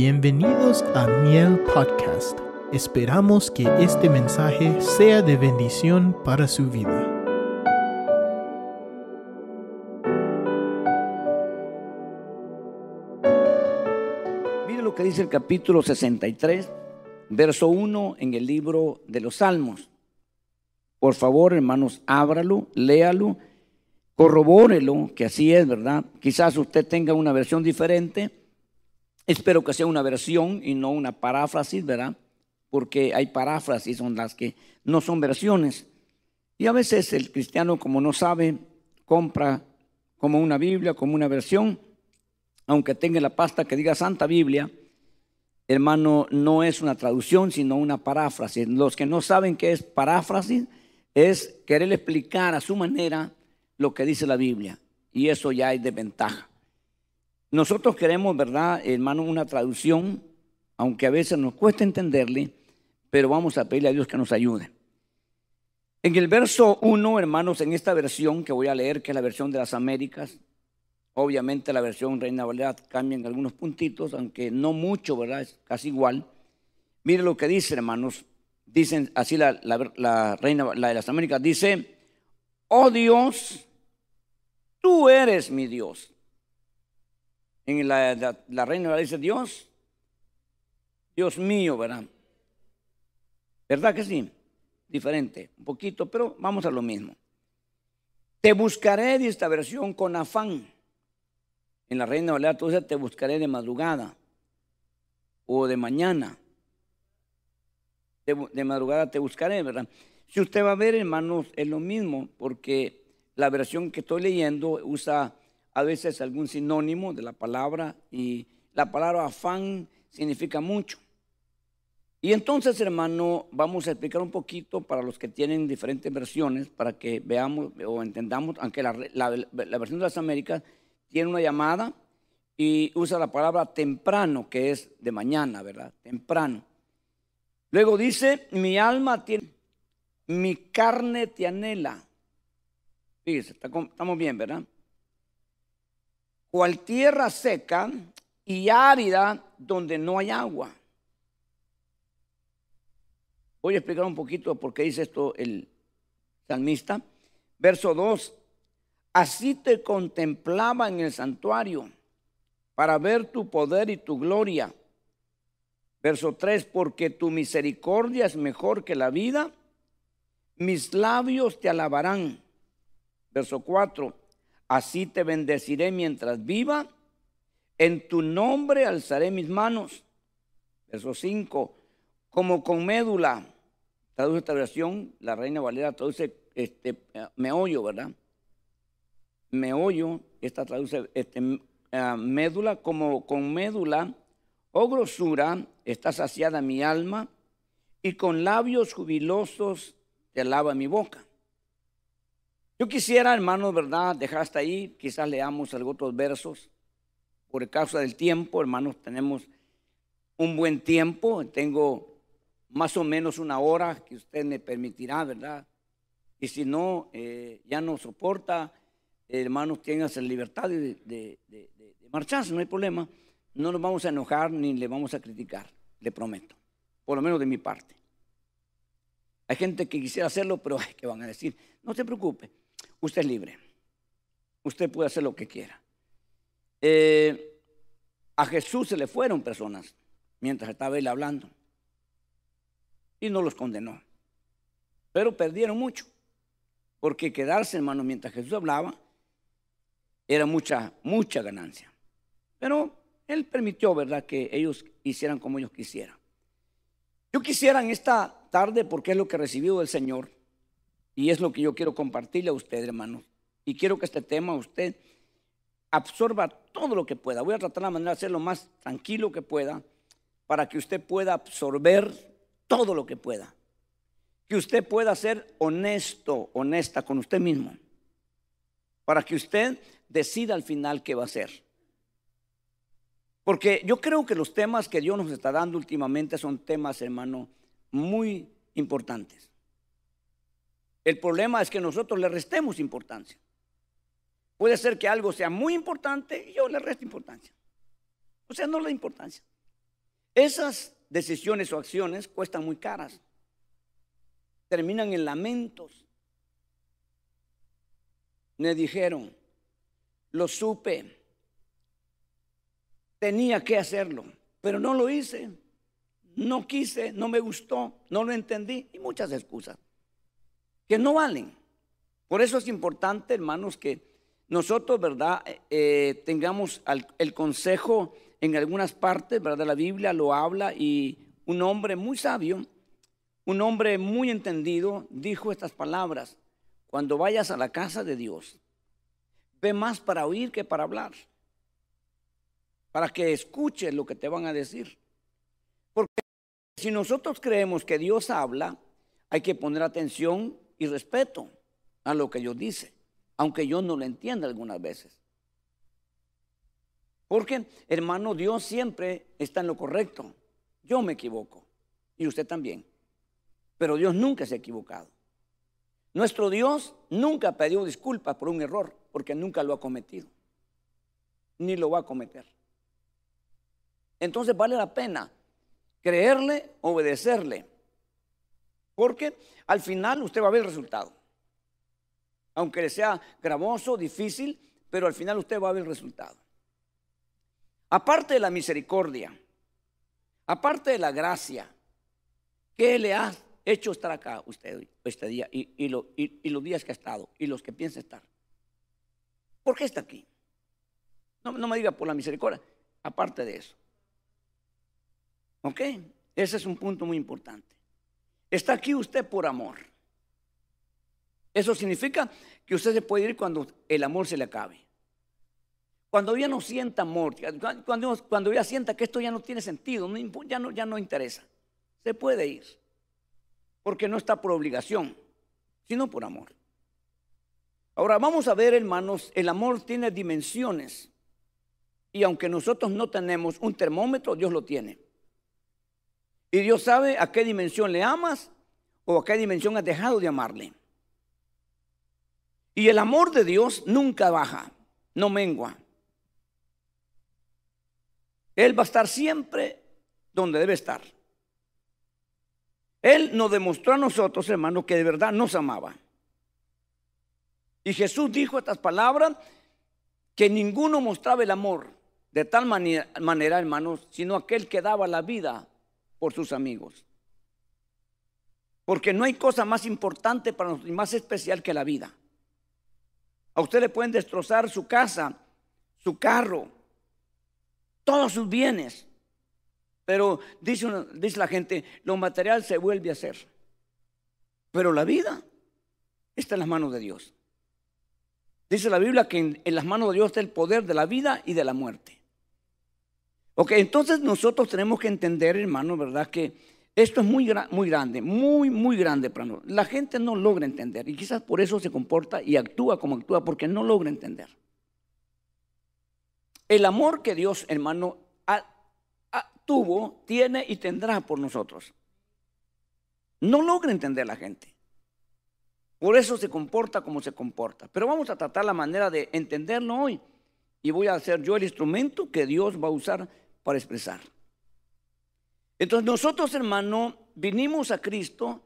Bienvenidos a Miel Podcast. Esperamos que este mensaje sea de bendición para su vida. Mire lo que dice el capítulo 63, verso 1 en el libro de los Salmos. Por favor, hermanos, ábralo, léalo, corrobórelo, que así es, ¿verdad? Quizás usted tenga una versión diferente. Espero que sea una versión y no una paráfrasis, ¿verdad? Porque hay paráfrasis, son las que no son versiones. Y a veces el cristiano, como no sabe, compra como una Biblia, como una versión, aunque tenga la pasta que diga Santa Biblia, hermano, no es una traducción, sino una paráfrasis. Los que no saben qué es paráfrasis, es querer explicar a su manera lo que dice la Biblia. Y eso ya es de ventaja. Nosotros queremos, ¿verdad, hermano, una traducción, aunque a veces nos cuesta entenderle, pero vamos a pedirle a Dios que nos ayude. En el verso 1, hermanos, en esta versión que voy a leer, que es la versión de las Américas, obviamente la versión Reina Valera cambia en algunos puntitos, aunque no mucho, ¿verdad? Es casi igual. Mire lo que dice, hermanos. Dicen así la, Reina la de las Américas, dice, oh Dios, tú eres mi Dios. En la, la Reina Valera dice, Dios, Dios mío, ¿verdad? ¿Verdad que sí? Diferente, un poquito, pero vamos a lo mismo. Te buscaré de esta versión con afán. En la Reina Valera tú dices, te buscaré de madrugada o de mañana de, madrugada te buscaré, ¿verdad? Si usted va a ver, hermanos, es lo mismo, porque la versión que estoy leyendo usa a veces algún sinónimo de la palabra y la palabra afán significa mucho. Y entonces, hermano, vamos a explicar un poquito para los que tienen diferentes versiones, para que veamos o entendamos, aunque la, versión de las Américas tiene una llamada y usa la palabra temprano, que es de mañana, ¿verdad? Temprano. Luego dice, mi alma tiene, mi carne te anhela. Fíjese, estamos bien, ¿verdad? Cual tierra seca y árida donde no hay agua. Voy a explicar un poquito por qué dice esto el salmista. Verso 2. Así te contemplaba en el santuario para ver tu poder y tu gloria Verso 3, porque tu misericordia es mejor que la vida, mis labios te alabarán. Verso 4, así te bendeciré mientras viva, en tu nombre alzaré mis manos. Verso 5, como con médula, traduce esta versión, la Reina Valera traduce este, me ¿verdad? Me oyo, esta traduce este, eh, médula, como con médula Oh grosura, está saciada mi alma, y con labios jubilosos te alaba mi boca. Yo quisiera, hermanos, ¿verdad? Dejar hasta ahí, quizás leamos algunos otros versos. Por causa del tiempo, hermanos, tenemos un buen tiempo. Tengo más o menos una hora que usted me permitirá, ¿verdad? Y si no, eh, ya no soporta, hermanos, tengan la libertad de, de, marcharse, no hay problema no nos vamos a enojar ni le vamos a criticar, le prometo, por lo menos de mi parte. Hay gente que quisiera hacerlo, pero ¿qué van a decir? No se preocupe, usted es libre, usted puede hacer lo que quiera. Eh, a Jesús se le fueron personas mientras estaba él hablando y no los condenó, pero perdieron mucho, porque quedarse, hermano, mientras Jesús hablaba, era mucha, mucha ganancia. Pero él permitió, ¿verdad?, que ellos hicieran como ellos quisieran. Yo quisiera en esta tarde, porque es lo que he recibido del Señor, y es lo que yo quiero compartirle a usted, hermanos, y quiero que este tema usted absorba todo lo que pueda. Voy a tratar la manera de hacerlo más tranquilo que pueda, para que usted pueda absorber todo lo que pueda. Que usted pueda ser honesto, honesta con usted mismo, para que usted decida al final qué va a hacer. Porque yo creo que los temas que Dios nos está dando últimamente son temas, hermano, muy importantes. El problema es que nosotros le restemos importancia. Puede ser que algo sea muy importante y yo le resto importancia. O sea, no la importancia. Esas decisiones o acciones cuestan muy caras. Terminan en lamentos. Me dijeron, lo supe, tenía que hacerlo, pero no lo hice, no quise, no me gustó, no lo entendí y muchas excusas que no valen. Por eso es importante, hermanos, que nosotros, ¿verdad?, eh, tengamos el consejo en algunas partes, ¿verdad? La Biblia lo habla y un hombre muy sabio, un hombre muy entendido, dijo estas palabras, cuando vayas a la casa de Dios, ve más para oír que para hablar, para que escuches lo que te van a decir. Porque si nosotros creemos que Dios habla, hay que poner atención y respeto a lo que Dios dice, aunque yo no lo entienda algunas veces. Porque, hermano, Dios siempre está en lo correcto. Yo me equivoco y usted también. Pero Dios nunca se ha equivocado. Nuestro Dios nunca pidió disculpas por un error, porque nunca lo ha cometido, ni lo va a cometer. Entonces vale la pena creerle, obedecerle, porque al final usted va a ver el resultado. Aunque sea gravoso, difícil, pero al final usted va a ver el resultado. Aparte de la misericordia, aparte de la gracia, ¿qué le ha hecho estar acá usted este día y, los días que ha estado y los que piensa estar? ¿Por qué está aquí? No, no me diga por la misericordia, aparte de eso. ¿Ok? Ese es un punto muy importante. Está aquí usted por amor. Eso significa que usted se puede ir cuando el amor se le acabe. Cuando ya no sienta amor, cuando, cuando ya sienta que esto ya no tiene sentido, ya, no, ya no interesa, se puede ir. Porque no está por obligación, sino por amor. Ahora vamos a ver, hermanos, el amor tiene dimensiones. Y aunque nosotros no tenemos un termómetro, Dios lo tiene. Y Dios sabe a qué dimensión le amas o a qué dimensión has dejado de amarle. Y el amor de Dios nunca baja, no mengua. Él va a estar siempre donde debe estar. Él nos demostró a nosotros, hermanos, que de verdad nos amaba. Y Jesús dijo estas palabras, que ninguno mostraba el amor de tal manera, manera, hermanos, sino aquel que daba la vida por sus amigos. Porque no hay cosa más importante para nosotros y más especial que la vida. A usted le pueden destrozar su casa, su carro, todos sus bienes. Pero dice, dice la gente, lo material se vuelve a hacer. Pero la vida está en las manos de Dios. Dice la Biblia que en, las manos de Dios está el poder de la vida y de la muerte. Ok, entonces nosotros tenemos que entender, hermano, ¿verdad? Que esto es muy, grande, muy, muy grande para nosotros. La gente no logra entender y quizás por eso se comporta y actúa como actúa, porque no logra entender. El amor que Dios, hermano, tuvo, tiene y tendrá por nosotros. No logra entender la gente. Por eso se comporta como se comporta. Pero vamos a tratar la manera de entenderlo hoy. Y voy a ser yo el instrumento que Dios va a usar para expresar. Entonces nosotros, hermano, vinimos a Cristo.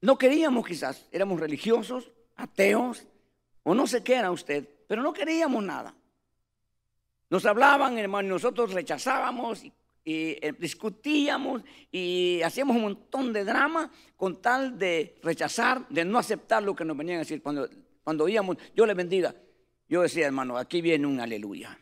No queríamos quizás, éramos religiosos, ateos, o no sé qué era usted, pero no queríamos nada. Nos hablaban, hermano, y nosotros rechazábamos y, eh, discutíamos y hacíamos un montón de drama con tal de rechazar, de no aceptar lo que nos venían a decir. Cuando, cuando oíamos, yo le bendiga, yo decía, hermano, aquí viene un aleluya.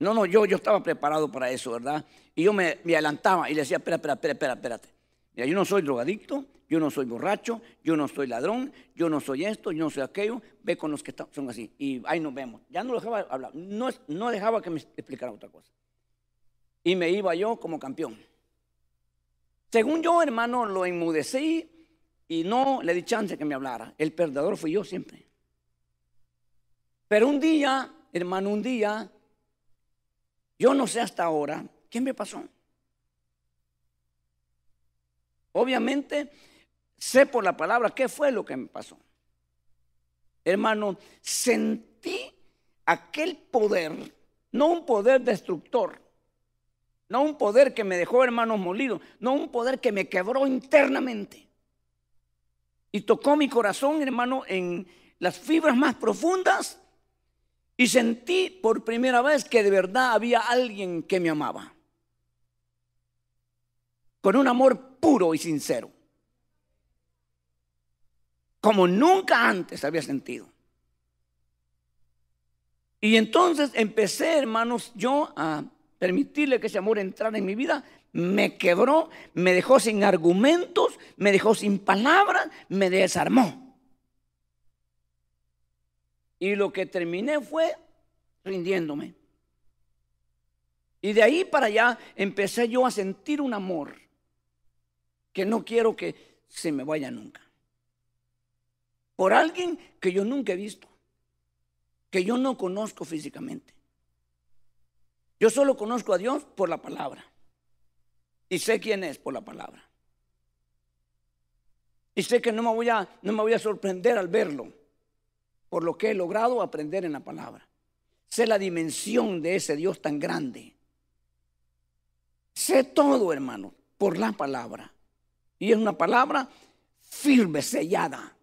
No, no, yo, yo estaba preparado para eso, ¿verdad? Y yo me, adelantaba y le decía, espera, espera, espera, espera, espérate. Mira, yo no soy drogadicto, yo no soy borracho, yo no soy ladrón, yo no soy esto, yo no soy aquello, ve con los que son así. Y ahí nos vemos. Ya no dejaba hablar, no, no dejaba que me explicara otra cosa. Y me iba yo como campeón. Según yo, hermano, lo enmudecí y no le di chance que me hablara. El perdedor fui yo siempre. Pero un día, hermano, un día, yo no sé hasta ahora, ¿qué me pasó? Obviamente, sé por la palabra qué fue lo que me pasó. Hermano, sentí aquel poder, no un poder destructor, No un poder que me dejó, hermanos, molido. No un poder que me quebró internamente. Y tocó mi corazón, hermano, en las fibras más profundas. Y sentí por primera vez que de verdad había alguien que me amaba. Con un amor puro y sincero. Como nunca antes había sentido. Y entonces empecé, hermanos, yo a permitirle que ese amor entrara en mi vida. Me quebró, me dejó sin argumentos, me dejó sin palabras, me desarmó. Y lo que terminé fue rindiéndome. Y de ahí para allá empecé yo a sentir un amor que no quiero que se me vaya nunca. Por alguien que yo nunca he visto que yo no conozco físicamente. Yo solo conozco a Dios por la palabra. Y sé quién es por la palabra. Y sé que no me voy a, no me voy a sorprender al verlo por lo que he logrado aprender en la palabra. Sé la dimensión de ese Dios tan grande. Sé todo, hermano, por la palabra. Y es una palabra firme, sellada,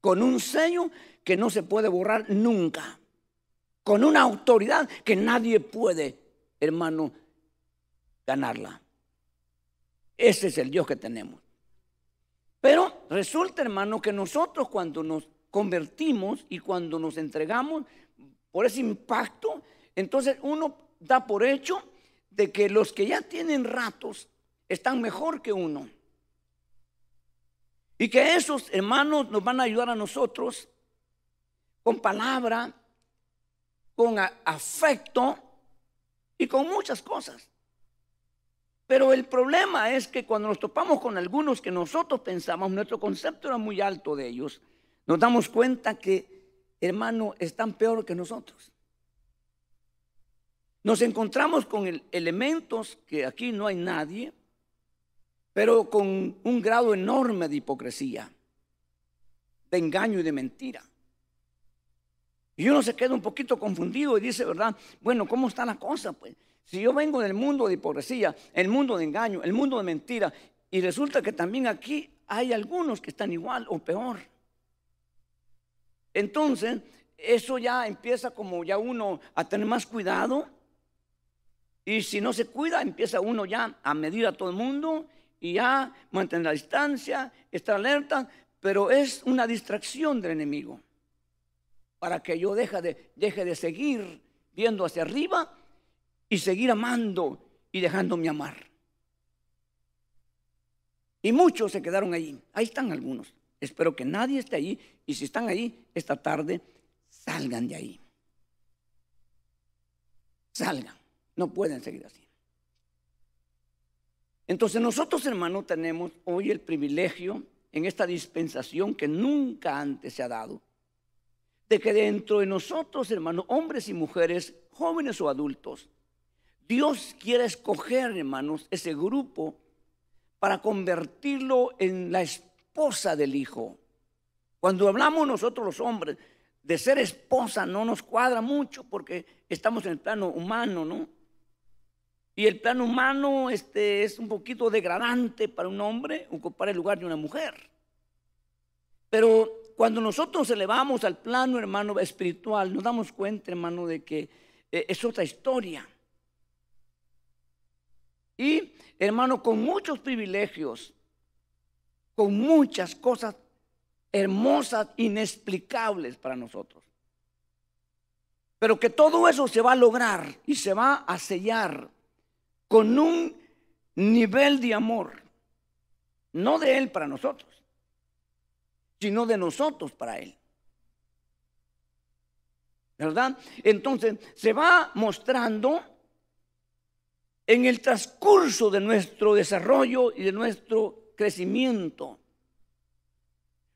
con un sello que no se puede borrar nunca, con una autoridad que nadie puede, hermano, ganarla. Ese es el Dios que tenemos. Pero resulta, hermano, que nosotros cuando nos convertimos y cuando nos entregamos por ese impacto, entonces uno da por hecho de que los que ya tienen ratos están mejor que uno. Y que esos hermanos nos van a ayudar a nosotros con palabra, con afecto y con muchas cosas. Pero el problema es que cuando nos topamos con algunos que nosotros pensamos, nuestro concepto era muy alto de ellos, nos damos cuenta que, hermano, están peor que nosotros. Nos encontramos con elementos que aquí no hay nadie, pero con un grado enorme de hipocresía, de engaño y de mentira. Y uno se queda un poquito confundido y dice, ¿verdad? Bueno, ¿cómo está la cosa? Pues si yo vengo del mundo de hipocresía, el mundo de engaño, el mundo de mentira, y resulta que también aquí hay algunos que están igual o peor. Entonces, eso ya empieza como ya uno a tener más cuidado. Y si no se cuida, empieza uno ya a medir a todo el mundo y ya mantener la distancia, estar alerta, pero es una distracción del enemigo para que yo deje de, deje de seguir viendo hacia arriba y seguir amando y dejándome amar. Y muchos se quedaron allí. Ahí están algunos. Espero que nadie esté allí. Y si están ahí esta tarde, salgan de ahí. Salgan. No pueden seguir así. Entonces nosotros, hermanos, tenemos hoy el privilegio en esta dispensación que nunca antes se ha dado de que dentro de nosotros, hermanos, hombres y mujeres, jóvenes o adultos, Dios quiere escoger, hermanos, ese grupo para convertirlo en la esposa del Hijo. Cuando hablamos nosotros los hombres de ser esposa, no nos cuadra mucho porque estamos en el plano humano, ¿no? Y el plano humano este, es un poquito degradante para un hombre ocupar el lugar de una mujer. Pero cuando nosotros elevamos al plano, hermano, espiritual, nos damos cuenta, hermano, de que eh, es otra historia. Y, hermano, con muchos privilegios, con muchas cosas hermosas, inexplicables para nosotros. Pero que todo eso se va a lograr y se va a sellar con un nivel de amor, no de Él para nosotros, sino de nosotros para Él. ¿Verdad? Entonces se va mostrando en el transcurso de nuestro desarrollo y de nuestro crecimiento.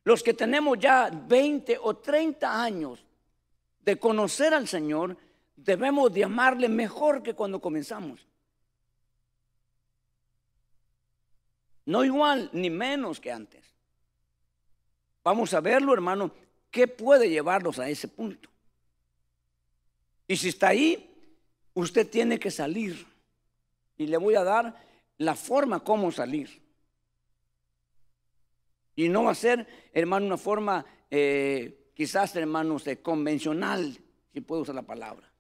Los que tenemos ya 20 o 30 años de conocer al Señor, debemos de amarle mejor que cuando comenzamos. No igual ni menos que antes. Vamos a verlo, hermano, qué puede llevarlos a ese punto. Y si está ahí, usted tiene que salir y le voy a dar la forma como salir. Y no va a ser, hermano, una forma eh, quizás, hermanos, convencional, si puedo usar la palabra.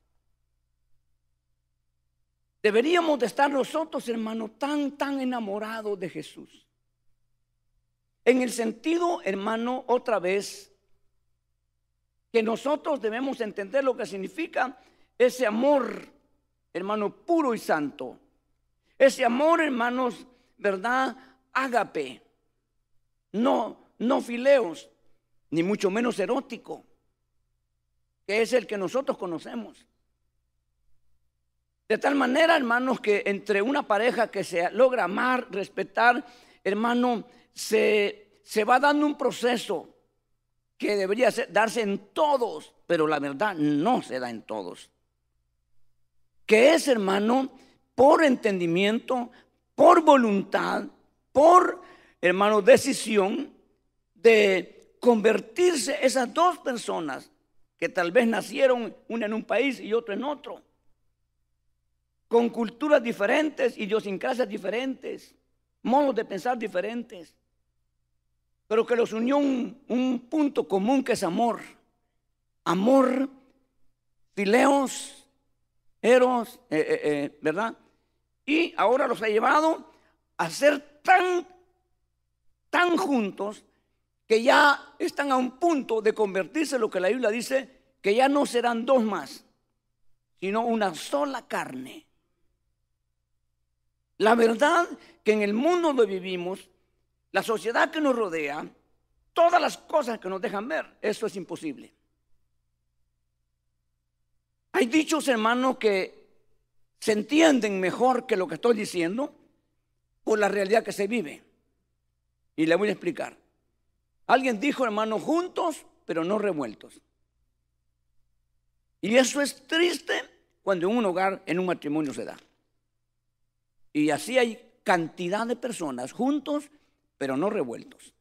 Deberíamos de estar nosotros, hermano, tan, tan enamorados de Jesús. En el sentido, hermano, otra vez, que nosotros debemos entender lo que significa ese amor, hermano, puro y santo. Ese amor, hermanos, ¿verdad? Ágape. No, no fileos, ni mucho menos erótico, que es el que nosotros conocemos. De tal manera, hermanos, que entre una pareja que se logra amar, respetar, hermano, se, se va dando un proceso que debería darse en todos, pero la verdad no se da en todos. Que es, hermano, por entendimiento, por voluntad, por, hermano, decisión de convertirse esas dos personas que tal vez nacieron una en un país y otro en otro con culturas diferentes, idiosincrasias diferentes, modos de pensar diferentes, pero que los unió un, punto común que es amor. Amor, fileos, eros, eh, eh, eh, ¿verdad? Y ahora los ha llevado a ser tan, tan juntos que ya están a un punto de convertirse en lo que la Biblia dice, que ya no serán dos más, sino una sola carne. La verdad que en el mundo donde vivimos, la sociedad que nos rodea, todas las cosas que nos dejan ver, eso es imposible. Hay dichos, hermanos, que se entienden mejor que lo que estoy diciendo por la realidad que se vive. Y le voy a explicar. Alguien dijo, hermano, juntos, pero no revueltos. Y eso es triste cuando en un hogar, en un matrimonio se da. Y así hay cantidad de personas juntos, pero no revueltos.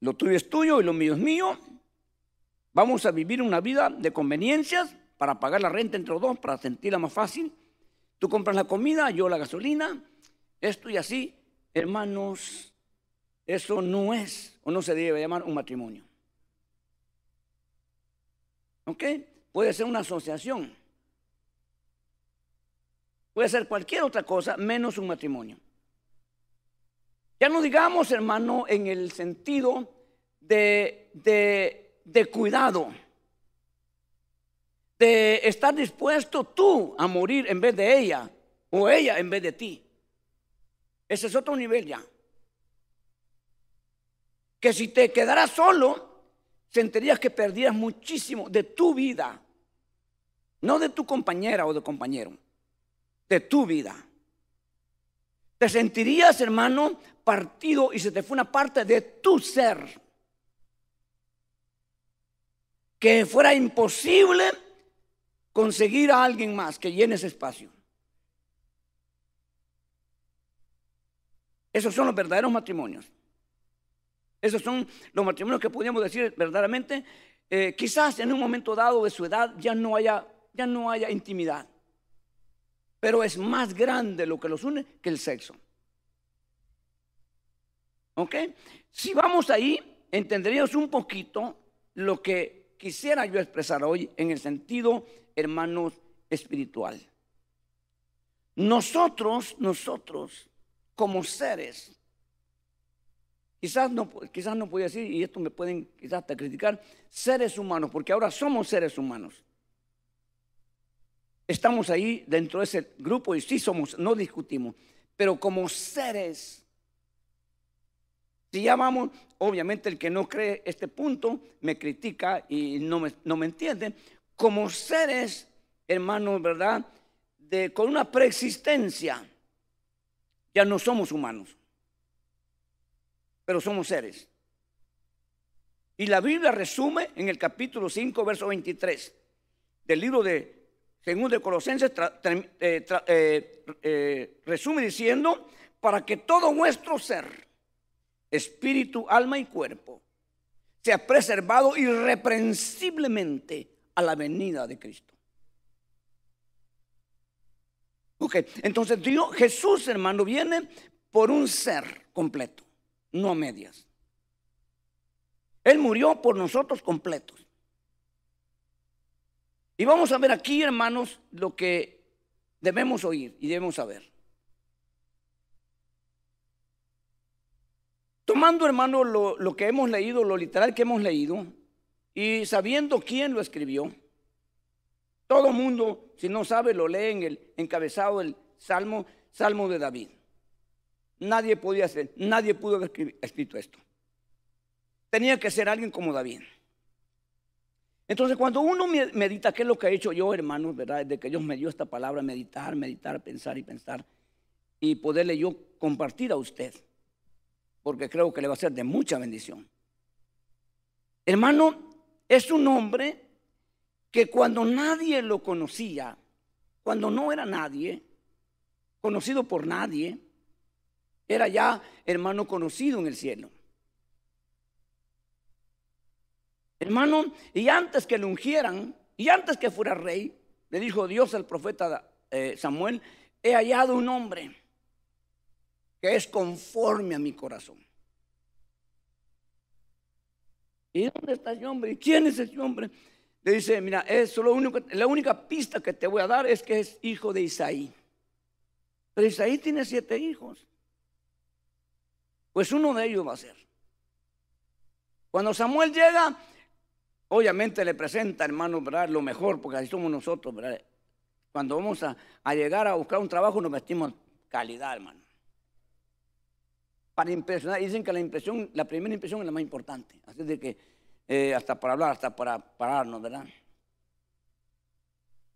Lo tuyo es tuyo y lo mío es mío. Vamos a vivir una vida de conveniencias para pagar la renta entre los dos, para sentirla más fácil. Tú compras la comida, yo la gasolina, esto y así. Hermanos, eso no es o no se debe llamar un matrimonio. ¿Ok? Puede ser una asociación. Puede ser cualquier otra cosa menos un matrimonio. Ya no digamos, hermano, en el sentido de, de, cuidado, de estar dispuesto tú a morir en vez de ella o ella en vez de ti. Ese es otro nivel ya. Que si te quedaras solo, sentirías que perdías muchísimo de tu vida, no de tu compañera o de compañero de tu vida. Te sentirías, hermano, partido y se te fue una parte de tu ser. Que fuera imposible conseguir a alguien más que llene ese espacio. Esos son los verdaderos matrimonios. Esos son los matrimonios que podríamos decir verdaderamente. Eh, quizás en un momento dado de su edad ya no haya, ya no haya intimidad pero es más grande lo que los une que el sexo. ¿Ok? Si vamos ahí, entenderíamos un poquito lo que quisiera yo expresar hoy en el sentido, hermanos, espiritual. Nosotros, nosotros, como seres, quizás no, quizás no puedo decir, y esto me pueden quizás hasta criticar, seres humanos, porque ahora somos seres humanos. Estamos ahí dentro de ese grupo y sí somos, no discutimos, pero como seres, si llamamos, obviamente el que no cree este punto me critica y no me, no me entiende, como seres, hermanos, ¿verdad? De, con una preexistencia, ya no somos humanos, pero somos seres. Y la Biblia resume en el capítulo 5, verso 23 del libro de según de Colosenses, eh, eh, eh, resume diciendo, para que todo vuestro ser, espíritu, alma y cuerpo, sea preservado irreprensiblemente a la venida de Cristo. Entonces Jesús, hermano, viene por un ser completo, no a medias. Él murió por nosotros completos. Y vamos a ver aquí, hermanos, lo que debemos oír y debemos saber. Tomando, hermano, lo, que hemos leído, lo literal que hemos leído, y sabiendo quién lo escribió, todo mundo, si no sabe, lo lee en el encabezado del Salmo, Salmo de David. Nadie podía hacer, nadie pudo haber escrito esto. Tenía que ser alguien como David. Entonces, cuando uno medita, ¿qué es lo que he hecho yo, hermanos? ¿Verdad? De que Dios me dio esta palabra, meditar, meditar, pensar y pensar, y poderle yo compartir a usted, porque creo que le va a ser de mucha bendición. Hermano, es un hombre que cuando nadie lo conocía, cuando no era nadie, conocido por nadie, era ya hermano conocido en el cielo. Hermano, y antes que lo ungieran, y antes que fuera rey, le dijo Dios al profeta eh, Samuel, he hallado un hombre que es conforme a mi corazón. ¿Y dónde está ese hombre? ¿Y quién es ese hombre? Le dice, mira, eso lo único, la única pista que te voy a dar es que es hijo de Isaí. Pero Isaí tiene siete hijos. Pues uno de ellos va a ser. Cuando Samuel llega, obviamente le presenta, hermano, ¿verdad? lo mejor, porque así somos nosotros. ¿verdad? Cuando vamos a, llegar a buscar un trabajo, nos vestimos calidad, hermano. Para impresionar, dicen que la impresión, la primera impresión es la más importante. Así de que eh, hasta para hablar, hasta para pararnos, ¿verdad?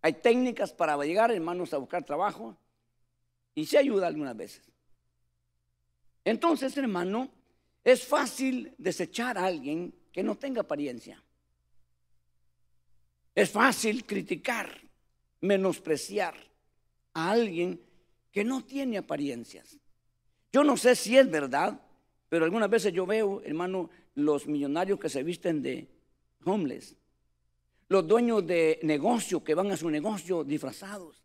Hay técnicas para llegar, hermanos, a buscar trabajo y se ayuda algunas veces. Entonces, hermano, es fácil desechar a alguien que no tenga apariencia. Es fácil criticar, menospreciar a alguien que no tiene apariencias. Yo no sé si es verdad, pero algunas veces yo veo, hermano, los millonarios que se visten de homeless, los dueños de negocio que van a su negocio disfrazados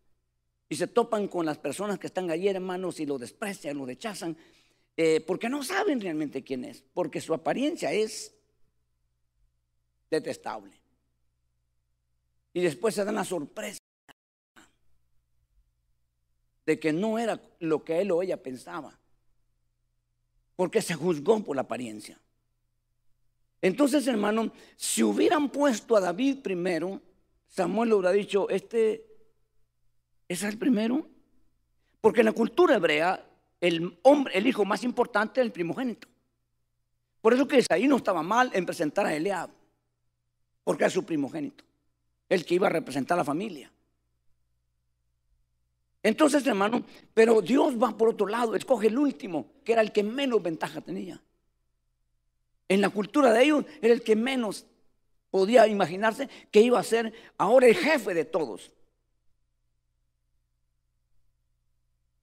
y se topan con las personas que están allí, hermanos, y lo desprecian, lo rechazan, eh, porque no saben realmente quién es, porque su apariencia es detestable. Y después se dan la sorpresa de que no era lo que él o ella pensaba, porque se juzgó por la apariencia. Entonces, hermano, si hubieran puesto a David primero, Samuel le hubiera dicho, este es el primero. Porque en la cultura hebrea, el hombre, el hijo más importante es el primogénito. Por eso que ahí no estaba mal en presentar a Eliab, porque es su primogénito, el que iba a representar a la familia. Entonces, hermano, pero Dios va por otro lado, escoge el último, que era el que menos ventaja tenía. En la cultura de ellos era el que menos podía imaginarse que iba a ser ahora el jefe de todos.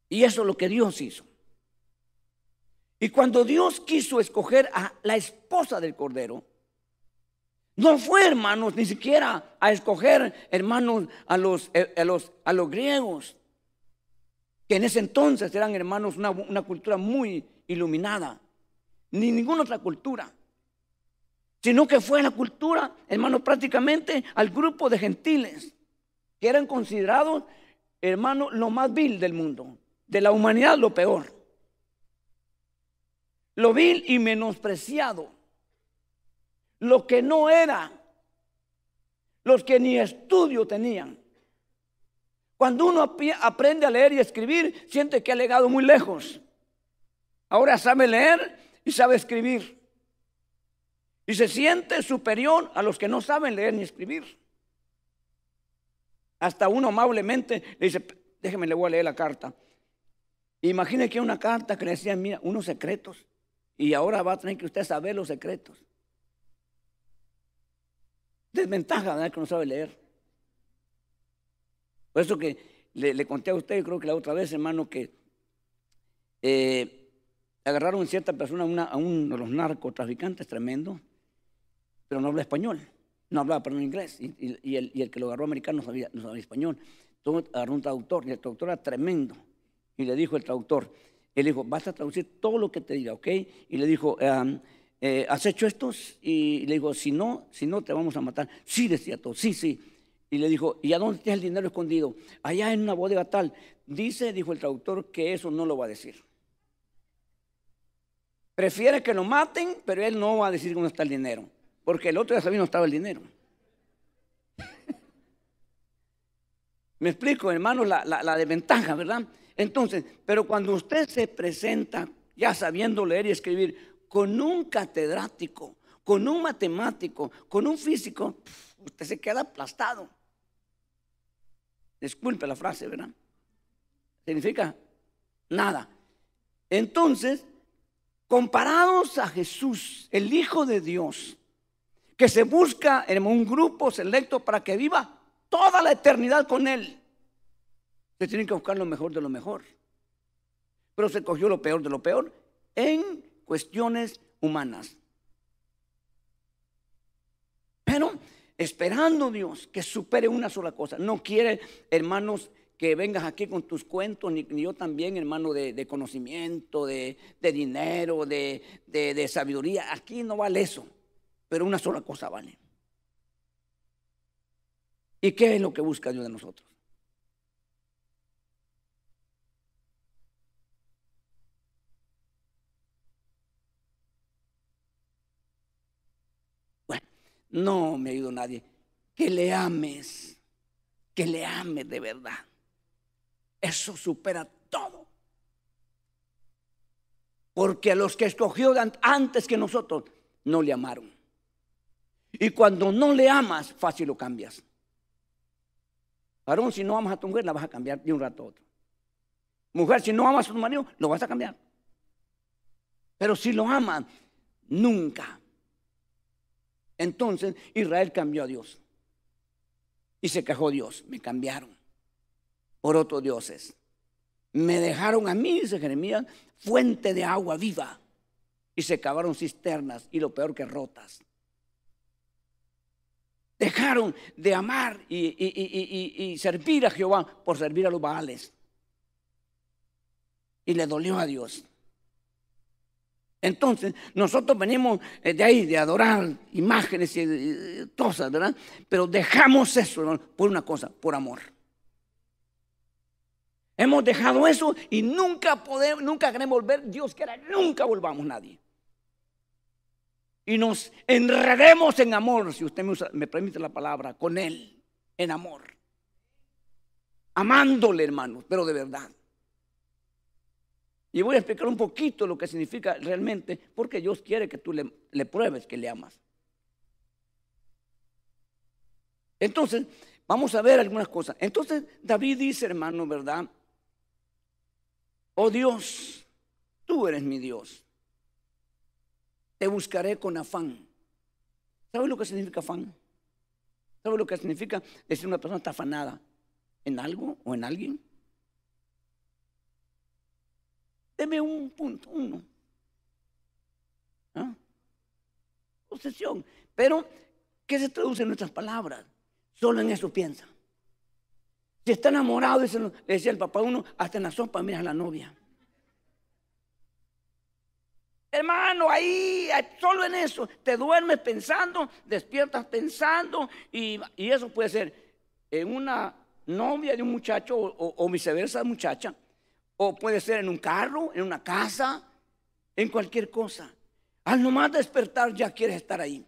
Y eso es lo que Dios hizo. Y cuando Dios quiso escoger a la esposa del Cordero, no fue, hermanos, ni siquiera a escoger, hermanos, a los, eh, a los, a los griegos, que en ese entonces eran, hermanos, una, una cultura muy iluminada ni ninguna otra cultura, sino que fue la cultura, hermano, prácticamente al grupo de gentiles, que eran considerados, hermano, lo más vil del mundo, de la humanidad lo peor, lo vil y menospreciado, lo que no era, los que ni estudio tenían. Cuando uno aprende a leer y escribir, siente que ha llegado muy lejos. Ahora sabe leer y sabe escribir. Y se siente superior a los que no saben leer ni escribir. Hasta uno amablemente le dice, déjeme, le voy a leer la carta. Imagine que una carta que le decían, mira, unos secretos. Y ahora va a tener que usted saber los secretos. Desventaja, ¿verdad? Que no sabe leer. Por eso que le, conté a usted, creo que la otra vez, hermano, que eh, agarraron cierta persona, a uno de los narcotraficantes tremendo, pero no habla español, no hablaba, perdón, inglés, y, el, que lo agarró americano no sabía, no sabía español. agarró un traductor y el traductor era tremendo. Y le dijo el traductor, él dijo, vas a traducir todo lo que te diga, ¿ok? Y le dijo, eh, ¿has hecho estos? Y le dijo, si no, si no te vamos a matar. Sí, decía todo, sí, sí. Y le dijo, ¿y a dónde está el dinero escondido? Allá en una bodega tal. Dice, dijo el traductor, que eso no lo va a decir. Prefiere que lo maten, pero él no va a decir dónde está el dinero. Porque el otro ya sabía dónde estaba el dinero. Me explico, hermano, la, la, desventaja, ¿verdad? Entonces, pero cuando usted se presenta ya sabiendo leer y escribir con un catedrático, con un matemático, con un físico, usted se queda aplastado. Disculpe la frase, ¿verdad? Significa nada. Entonces, comparados a Jesús, el Hijo de Dios, que se busca en un grupo selecto para que viva toda la eternidad con Él. Se tiene que buscar lo mejor de lo mejor. Pero se cogió lo peor de lo peor en cuestiones humanas. Pero esperando Dios que supere una sola cosa. No quiere, hermanos, que vengas aquí con tus cuentos, ni, yo también, hermano, de, conocimiento, de, dinero, de, sabiduría. Aquí no vale eso, pero una sola cosa vale. ¿Y qué es lo que busca Dios de nosotros? Bueno, no me ido nadie. Que le ames, que le ames de verdad. Eso supera todo. Porque a los que escogió antes que nosotros no le amaron. Y cuando no le amas, fácil lo cambias. Varón, si no amas a tu mujer, la vas a cambiar de un rato a otro. Mujer, si no amas a tu marido, lo vas a cambiar. Pero si lo amas, nunca. Entonces Israel cambió a Dios. Y se quejó Dios, me cambiaron por otros dioses. Me dejaron a mí, dice Jeremías, fuente de agua viva. Y se cavaron cisternas y lo peor que rotas. Dejaron de amar y, servir a Jehová por servir a los Baales. Y le dolió a Dios. Entonces, nosotros venimos eh, de ahí, de adorar imágenes y, cosas, ¿verdad? Pero dejamos eso por una cosa, por amor. Hemos dejado eso y nunca podemos, nunca queremos volver. Dios quiera, nunca volvamos nadie. Y nos enredemos en amor, si usted me, me permite la palabra, con Él, en amor. Amándole, hermanos, pero de verdad. Y voy a explicar un poquito lo que significa realmente, porque Dios quiere que tú le, le pruebes que le amas. Entonces, vamos a ver algunas cosas. Entonces, David dice, hermano, ¿verdad? Oh Dios, tú eres mi Dios. Te buscaré con afán. ¿Sabes lo que significa afán? ¿Sabes lo que significa decir una persona está afanada en algo o en alguien? Deme un punto, uno. ¿Ah? Obsesión. Pero, ¿qué se traduce en nuestras palabras? Solo en eso piensa. Si está enamorado, le decía el papá uno, hasta en la sopa mira a la novia. Hermano, ahí, solo en eso, te duermes pensando, despiertas pensando, y, eso puede ser en una novia de un muchacho o, o, viceversa, muchacha, o puede ser en un carro, en una casa, en cualquier cosa. Al nomás despertar ya quieres estar ahí,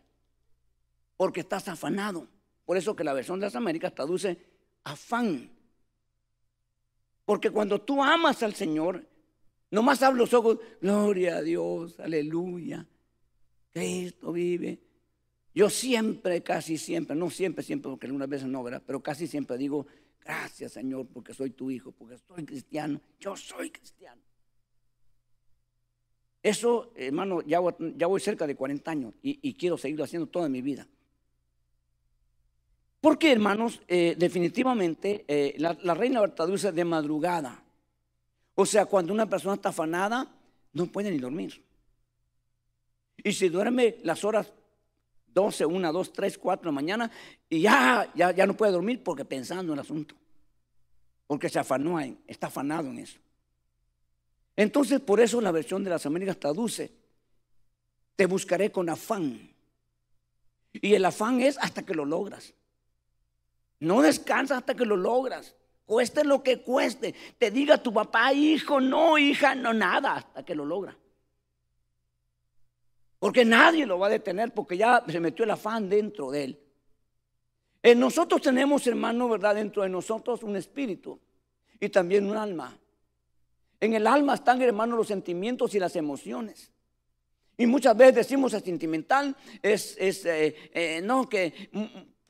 porque estás afanado. Por eso que la versión de las Américas traduce afán. Porque cuando tú amas al Señor, nomás abres los ojos, gloria a Dios, aleluya, Cristo vive. Yo siempre, casi siempre, no siempre, siempre, porque algunas veces no, ¿verdad? Pero casi siempre digo, gracias Señor, porque soy tu hijo, porque soy cristiano, yo soy cristiano. Eso, hermano, ya voy, cerca de 40 años y, y quiero seguirlo haciendo toda mi vida. Porque, hermanos, eh, definitivamente eh, la, reina Berta de madrugada. O sea, cuando una persona está afanada, no puede ni dormir. Y si duerme las horas 12, 1, 2, 3, 4 de la mañana, y ya, ya, ya no puede dormir porque pensando en el asunto. porque se afanó, está afanado en eso. Entonces, por eso la versión de las Américas traduce, te buscaré con afán. Y el afán es hasta que lo logras. No descansas hasta que lo logras. Cueste lo que cueste. Te diga tu papá, hijo, no, hija, no, nada, hasta que lo logra. Porque nadie lo va a detener porque ya se metió el afán dentro de él. En nosotros tenemos, hermano, ¿verdad? Dentro de nosotros un espíritu y también un alma. En el alma están, hermano, los sentimientos y las emociones. Y muchas veces decimos es sentimental, es, eh, eh, no, que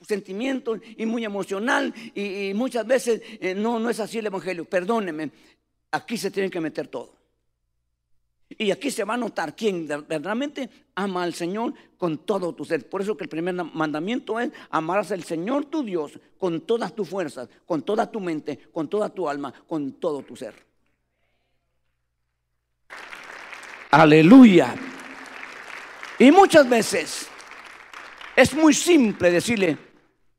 sentimiento y muy emocional y, muchas veces eh, no, no es así el Evangelio. Perdóneme, aquí se tiene que meter todo. Y aquí se va a notar quién verdaderamente ama al Señor con todo tu ser. Por eso que el primer mandamiento es amarás al Señor tu Dios con todas tus fuerzas, con toda tu mente, con toda tu alma, con todo tu ser. Aleluya. Y muchas veces es muy simple decirle,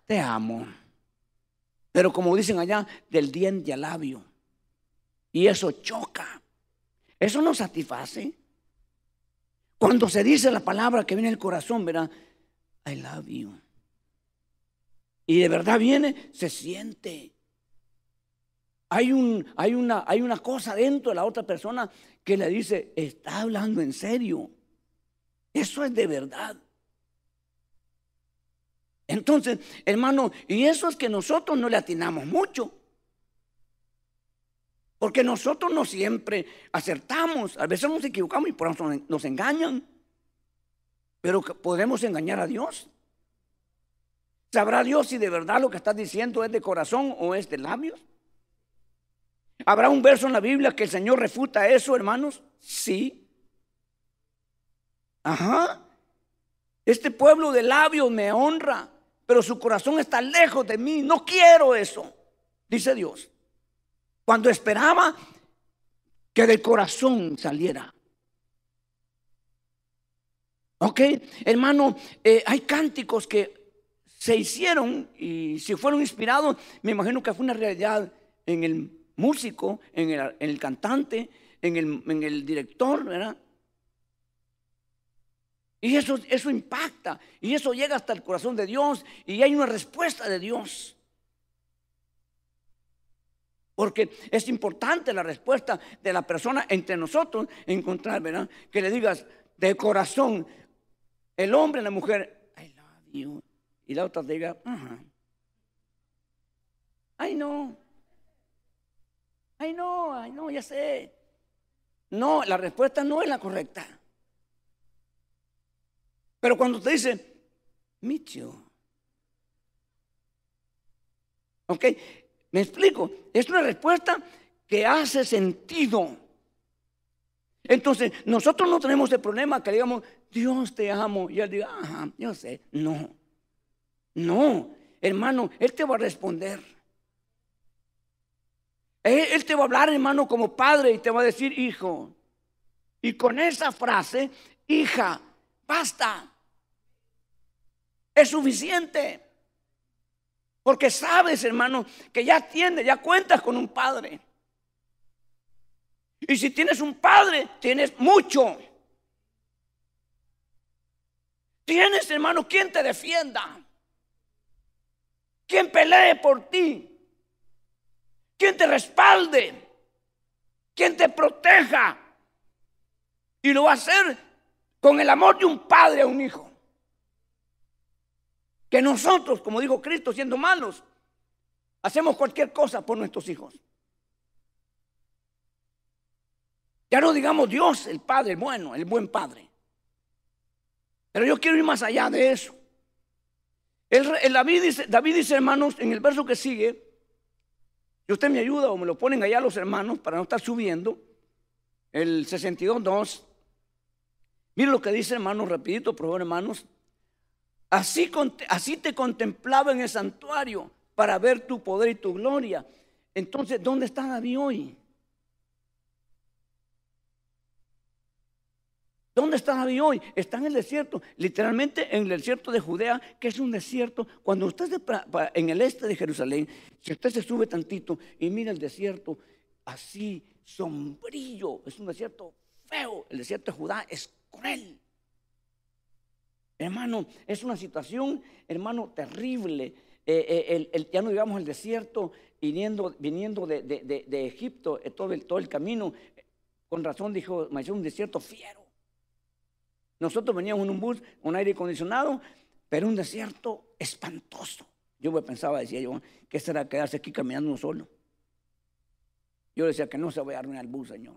te amo. Pero como dicen allá, del diente al labio. Y eso choca. Eso no satisface. Cuando se dice la palabra que viene del corazón, verá, I love you. Y de verdad viene, se siente. Hay, un, hay, una, hay una cosa dentro de la otra persona que le dice, está hablando en serio. Eso es de verdad. Entonces, hermano, y eso es que nosotros no le atinamos mucho. Porque nosotros no siempre acertamos, a veces nos equivocamos y por eso nos engañan. Pero podremos engañar a Dios. ¿Sabrá Dios si de verdad lo que estás diciendo es de corazón o es de labios? ¿Habrá un verso en la Biblia que el Señor refuta eso, hermanos? Sí. Ajá. Este pueblo de labios me honra, pero su corazón está lejos de mí. No quiero eso, dice Dios. Cuando esperaba que del corazón saliera. Ok, hermano, eh, hay cánticos que se hicieron y si fueron inspirados, me imagino que fue una realidad en el músico, en el, cantante, en el, en el director, ¿verdad? Y eso, eso impacta, y eso llega hasta el corazón de Dios, y hay una respuesta de Dios. Porque es importante la respuesta de la persona entre nosotros encontrar, ¿verdad? Que le digas de corazón, el hombre, la mujer, I love you. Y la otra diga, ajá. Ay, no. Ay, no, ay, no, ya sé. No, la respuesta no es la correcta. Pero cuando te dice, Micho. ¿Ok? ¿Me explico? Es una respuesta que hace sentido. Entonces, nosotros no tenemos el problema que digamos, Dios te amo. Y él diga, ajá, yo sé. No. No, hermano, Él te va a responder. Él, te va a hablar, hermano, como padre y te va a decir, hijo. Y con esa frase, hija, basta. Es suficiente. Porque sabes, hermano, que ya tienes, ya cuentas con un padre. Y si tienes un padre, tienes mucho. Tienes, hermano, quien te defienda. Quien pelee por ti. Quien te respalde. Quien te proteja. Y lo va a hacer con el amor de un padre a un hijo que nosotros, como dijo Cristo, siendo malos, hacemos cualquier cosa por nuestros hijos. Ya no digamos Dios, el Padre bueno, el buen Padre. Pero yo quiero ir más allá de eso. El, David, dice, David dice, hermanos, en el verso que sigue, si usted me ayuda o me lo ponen allá los hermanos para no estar subiendo, el 62.2, mire lo que dice, hermanos, rapidito, por favor, hermanos. Así, te contemplaba en el santuario para ver tu poder y tu gloria. Entonces, ¿dónde está David hoy? ¿Dónde está David hoy? Está en el desierto, literalmente en el desierto de Judea, que es un desierto. Cuando usted está en el este de Jerusalén, si usted se sube tantito y mira el desierto así sombrío, es un desierto feo. El desierto de Judá es cruel. Hermano, es una situación, hermano, terrible. Eh, eh, ya no digamos el desierto, viniendo, viniendo de, Egipto, eh, todo el, todo el camino. Con razón dijo, me un desierto fiero. Nosotros veníamos en un bus, un aire acondicionado, pero un desierto espantoso. Yo me pensaba, decía yo, que será quedarse aquí caminando solo. Yo decía que no se vaya a arruinar el bus, Señor.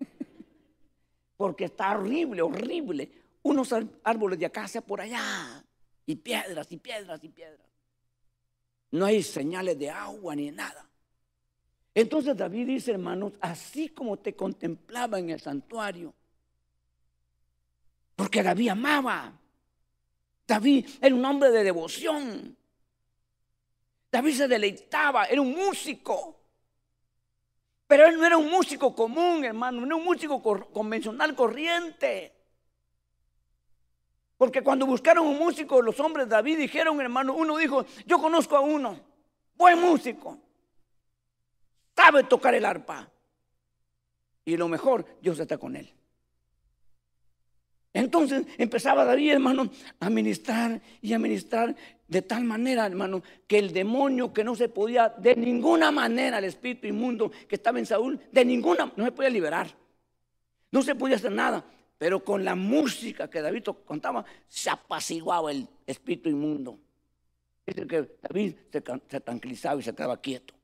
Porque está horrible, horrible. Unos árboles de acacia por allá. Y piedras, y piedras, y piedras. No hay señales de agua ni nada. Entonces David dice, hermanos, así como te contemplaba en el santuario, porque David amaba. David era un hombre de devoción. David se deleitaba, era un músico. Pero él no era un músico común, hermano, no era un músico convencional corriente. Porque cuando buscaron un músico, los hombres de David dijeron, hermano, uno dijo, yo conozco a uno, buen músico, sabe tocar el arpa. Y lo mejor, Dios está con él. Entonces empezaba David, hermano, a ministrar y a ministrar de tal manera, hermano, que el demonio que no se podía de ninguna manera, el espíritu inmundo que estaba en Saúl, de ninguna, no se podía liberar. No se podía hacer nada. Pero con la música que David contaba, se apaciguaba el espíritu inmundo. Es que David se, se tranquilizaba y se quedaba quieto.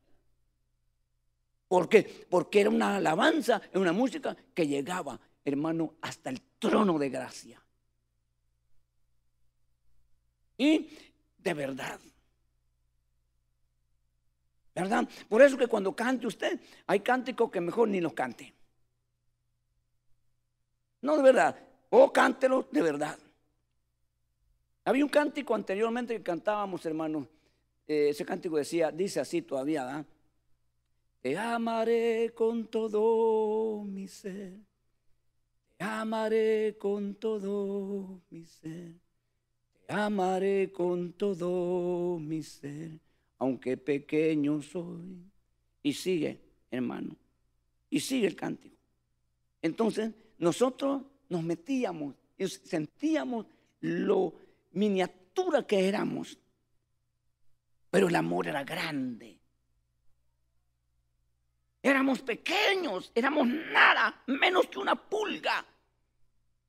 ¿Por qué? Porque era una alabanza, era una música que llegaba hermano, hasta el trono de gracia. Y de verdad. ¿Verdad? Por eso que cuando cante usted, hay cánticos que mejor ni los cante. No de verdad, o cántelo de verdad. Había un cántico anteriormente que cantábamos, hermano. Eh, ese cántico decía, dice así todavía, ¿verdad? Te amaré con todo mi ser te amaré con todo mi ser, te amaré con todo mi ser, aunque pequeño soy. Y sigue, hermano, y sigue el cántico. Entonces, nosotros nos metíamos y sentíamos lo miniatura que éramos, pero el amor era grande. Éramos pequeños, éramos nada, menos que una pulga.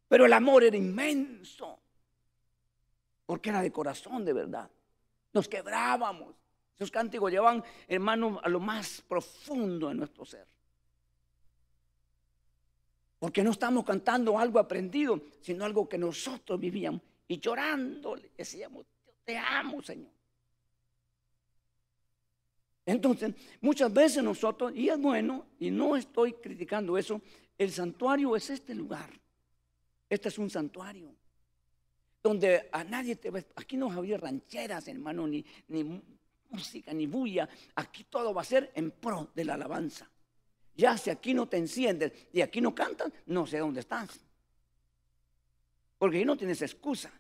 Pero el amor era inmenso, porque era de corazón de verdad. Nos quebrábamos. Esos cánticos llevaban, hermanos, a lo más profundo de nuestro ser. Porque no estamos cantando algo aprendido, sino algo que nosotros vivíamos. Y llorando le decíamos, te amo, Señor. Entonces, muchas veces nosotros, y es bueno, y no estoy criticando eso, el santuario es este lugar. Este es un santuario. Donde a nadie te ve. Aquí no había rancheras, hermano, ni, ni música, ni bulla. Aquí todo va a ser en pro de la alabanza. Ya si aquí no te enciendes y aquí no cantas, no sé dónde estás. Porque ahí no tienes excusa.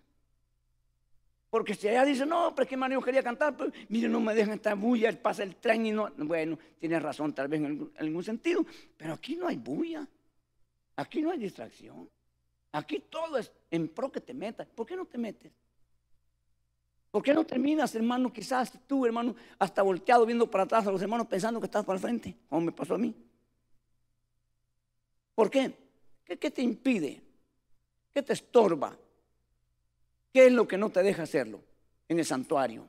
Porque si ella dice, no, pero es que yo quería cantar, pues, mire, no me dejan estar bulla, pasa el tren y no. Bueno, tiene razón, tal vez en algún, sentido, pero aquí no hay bulla, aquí no hay distracción, aquí todo es en pro que te metas. ¿Por qué no te metes? ¿Por qué no terminas, hermano? Quizás tú, hermano, hasta volteado viendo para atrás a los hermanos pensando que estás para el frente, como me pasó a mí. ¿Por qué? ¿Qué, te impide? ¿Qué te estorba? ¿Qué es lo que no te deja hacerlo en el santuario?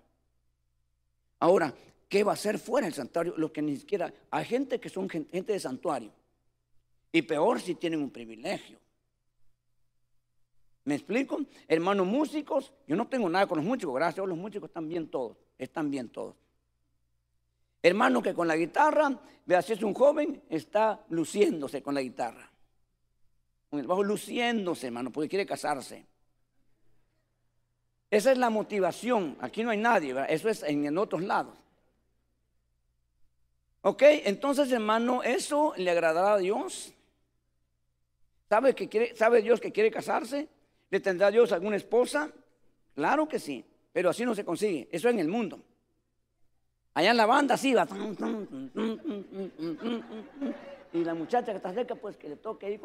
Ahora, ¿qué va a hacer fuera del santuario? Lo que ni siquiera hay gente que son gente de santuario. Y peor si tienen un privilegio. ¿Me explico? Hermanos músicos, yo no tengo nada con los músicos, gracias los músicos están bien todos, están bien todos. Hermano que con la guitarra, vea si es un joven, está luciéndose con la guitarra. Con el bajo luciéndose, hermano, porque quiere casarse. Esa es la motivación. Aquí no hay nadie, eso es en, otros lados. Ok, entonces hermano, ¿eso le agradará a Dios? ¿Sabe, que ¿Sabe Dios que quiere casarse? ¿Le tendrá Dios alguna esposa? Claro que sí, pero así no se consigue. Eso en el mundo. Allá en la banda sí va. Y la muchacha que está cerca, pues que le toque ahí.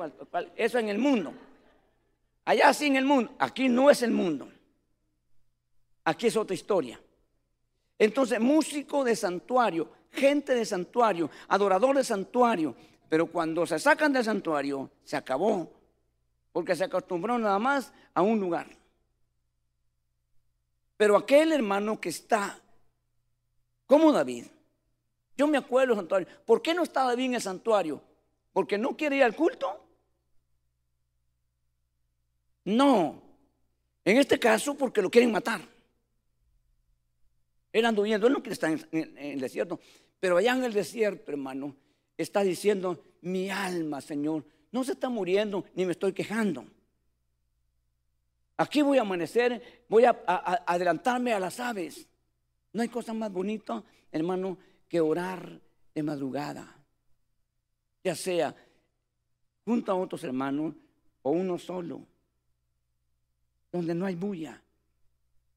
Eso en el mundo. Allá sí en el mundo. Aquí no es el mundo. Aquí es otra historia. Entonces, músico de santuario, gente de santuario, adorador de santuario. Pero cuando se sacan del santuario, se acabó. Porque se acostumbró nada más a un lugar. Pero aquel hermano que está como David, yo me acuerdo del santuario. ¿Por qué no está David en el santuario? ¿Porque no quiere ir al culto? No. En este caso, porque lo quieren matar. Él viendo, él no quiere estar en, el desierto. Pero allá en el desierto, hermano, está diciendo, mi alma, Señor, no se está muriendo ni me estoy quejando. Aquí voy a amanecer, voy a, adelantarme a las aves. No hay cosa más bonita, hermano, que orar de madrugada. Ya sea junto a otros hermanos o uno solo. Donde no hay bulla.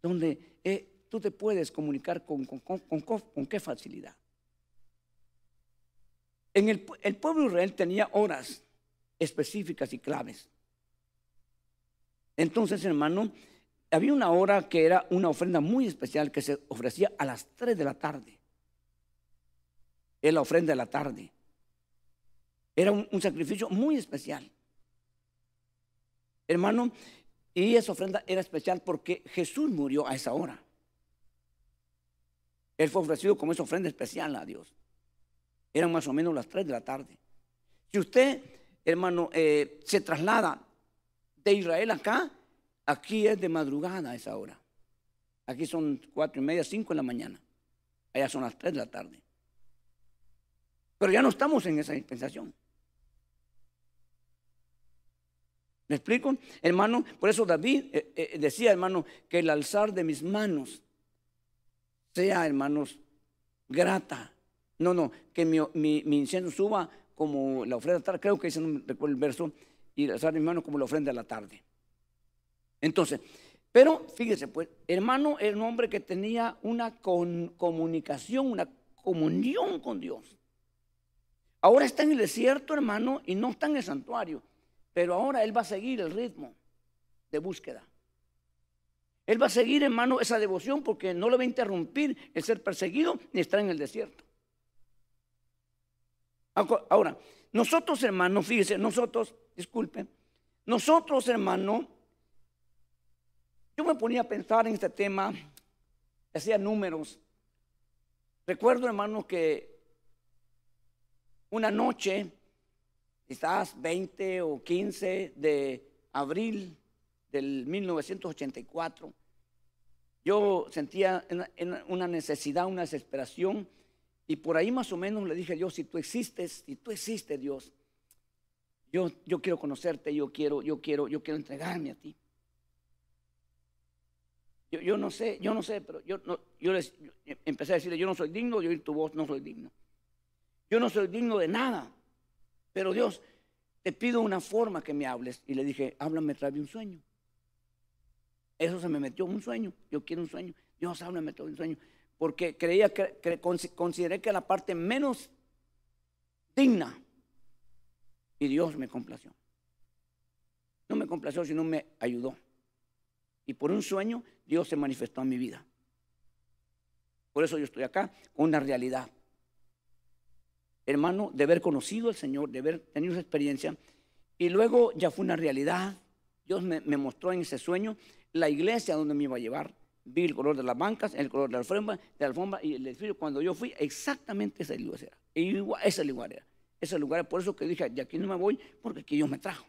Donde eh, tú te puedes comunicar con, con, qué facilidad. En el, el pueblo Israel tenía horas específicas y claves. Entonces, hermano, había una hora que era una ofrenda muy especial que se ofrecía a las 3 de la tarde. Es la ofrenda de la tarde. Era un, sacrificio muy especial. Hermano, y esa ofrenda era especial porque Jesús murió a esa hora. Él fue ofrecido como esa ofrenda especial a Dios. Eran más o menos las 3 de la tarde. Si usted, hermano, eh, se traslada de Israel acá, aquí es de madrugada a esa hora. Aquí son cuatro y media, cinco de la mañana. Allá son las 3 de la tarde. Pero ya no estamos en esa dispensación. ¿Me explico? Hermano, por eso David eh, eh, decía, hermano, que el alzar de mis manos sea, hermanos, grata. No, no, que mi, mi, incienso suba como la ofrenda de la tarde. Creo que ese recuerdo el verso. Y alzar mi mano como la ofrenda de la tarde. Entonces, pero fíjese, pues, hermano era un hombre que tenía una comunicación, una comunión con Dios. Ahora está en el desierto, hermano, y no está en el santuario. Pero ahora él va a seguir el ritmo de búsqueda. Él va a seguir, hermano, esa devoción porque no le va a interrumpir el ser perseguido ni estar en el desierto. Ahora, nosotros, hermano, fíjese, nosotros, disculpe, nosotros, hermano, yo me ponía a pensar en este tema, hacía números. Recuerdo, hermano, que una noche, quizás 20 o 15 de abril del 1984, yo sentía una necesidad, una desesperación, y por ahí más o menos le dije a Dios, si tú existes, si tú existes, Dios, yo, yo quiero conocerte, yo quiero, yo quiero, yo quiero entregarme a ti. Yo, no sé, yo no sé, pero yo, no, yo les empecé a decirle, yo no soy digno de oír tu voz, no soy digno. Yo no soy digno de nada, pero Dios, te pido una forma que me hables. Y le dije, háblame de un sueño. Eso se me metió un sueño. Yo quiero un sueño. Dios, háblame de un sueño. Porque creía que, consideré que la parte menos digna. Y Dios me complació. No me complació, sino me ayudó. Y por un sueño Dios se manifestó en mi vida. Por eso yo estoy acá con una realidad. Hermano, de haber conocido al Señor, de haber tenido esa experiencia. Y luego ya fue una realidad. Dios me, mostró en ese sueño la iglesia donde me iba a llevar. Vi el color de las bancas, el color de la alfombra, de la alfombra y el edificio. Cuando yo fui, exactamente ese lugar era. Igual, ese lugar era. Ese lugar, por eso que dije, de aquí no me voy, porque aquí Dios me trajo.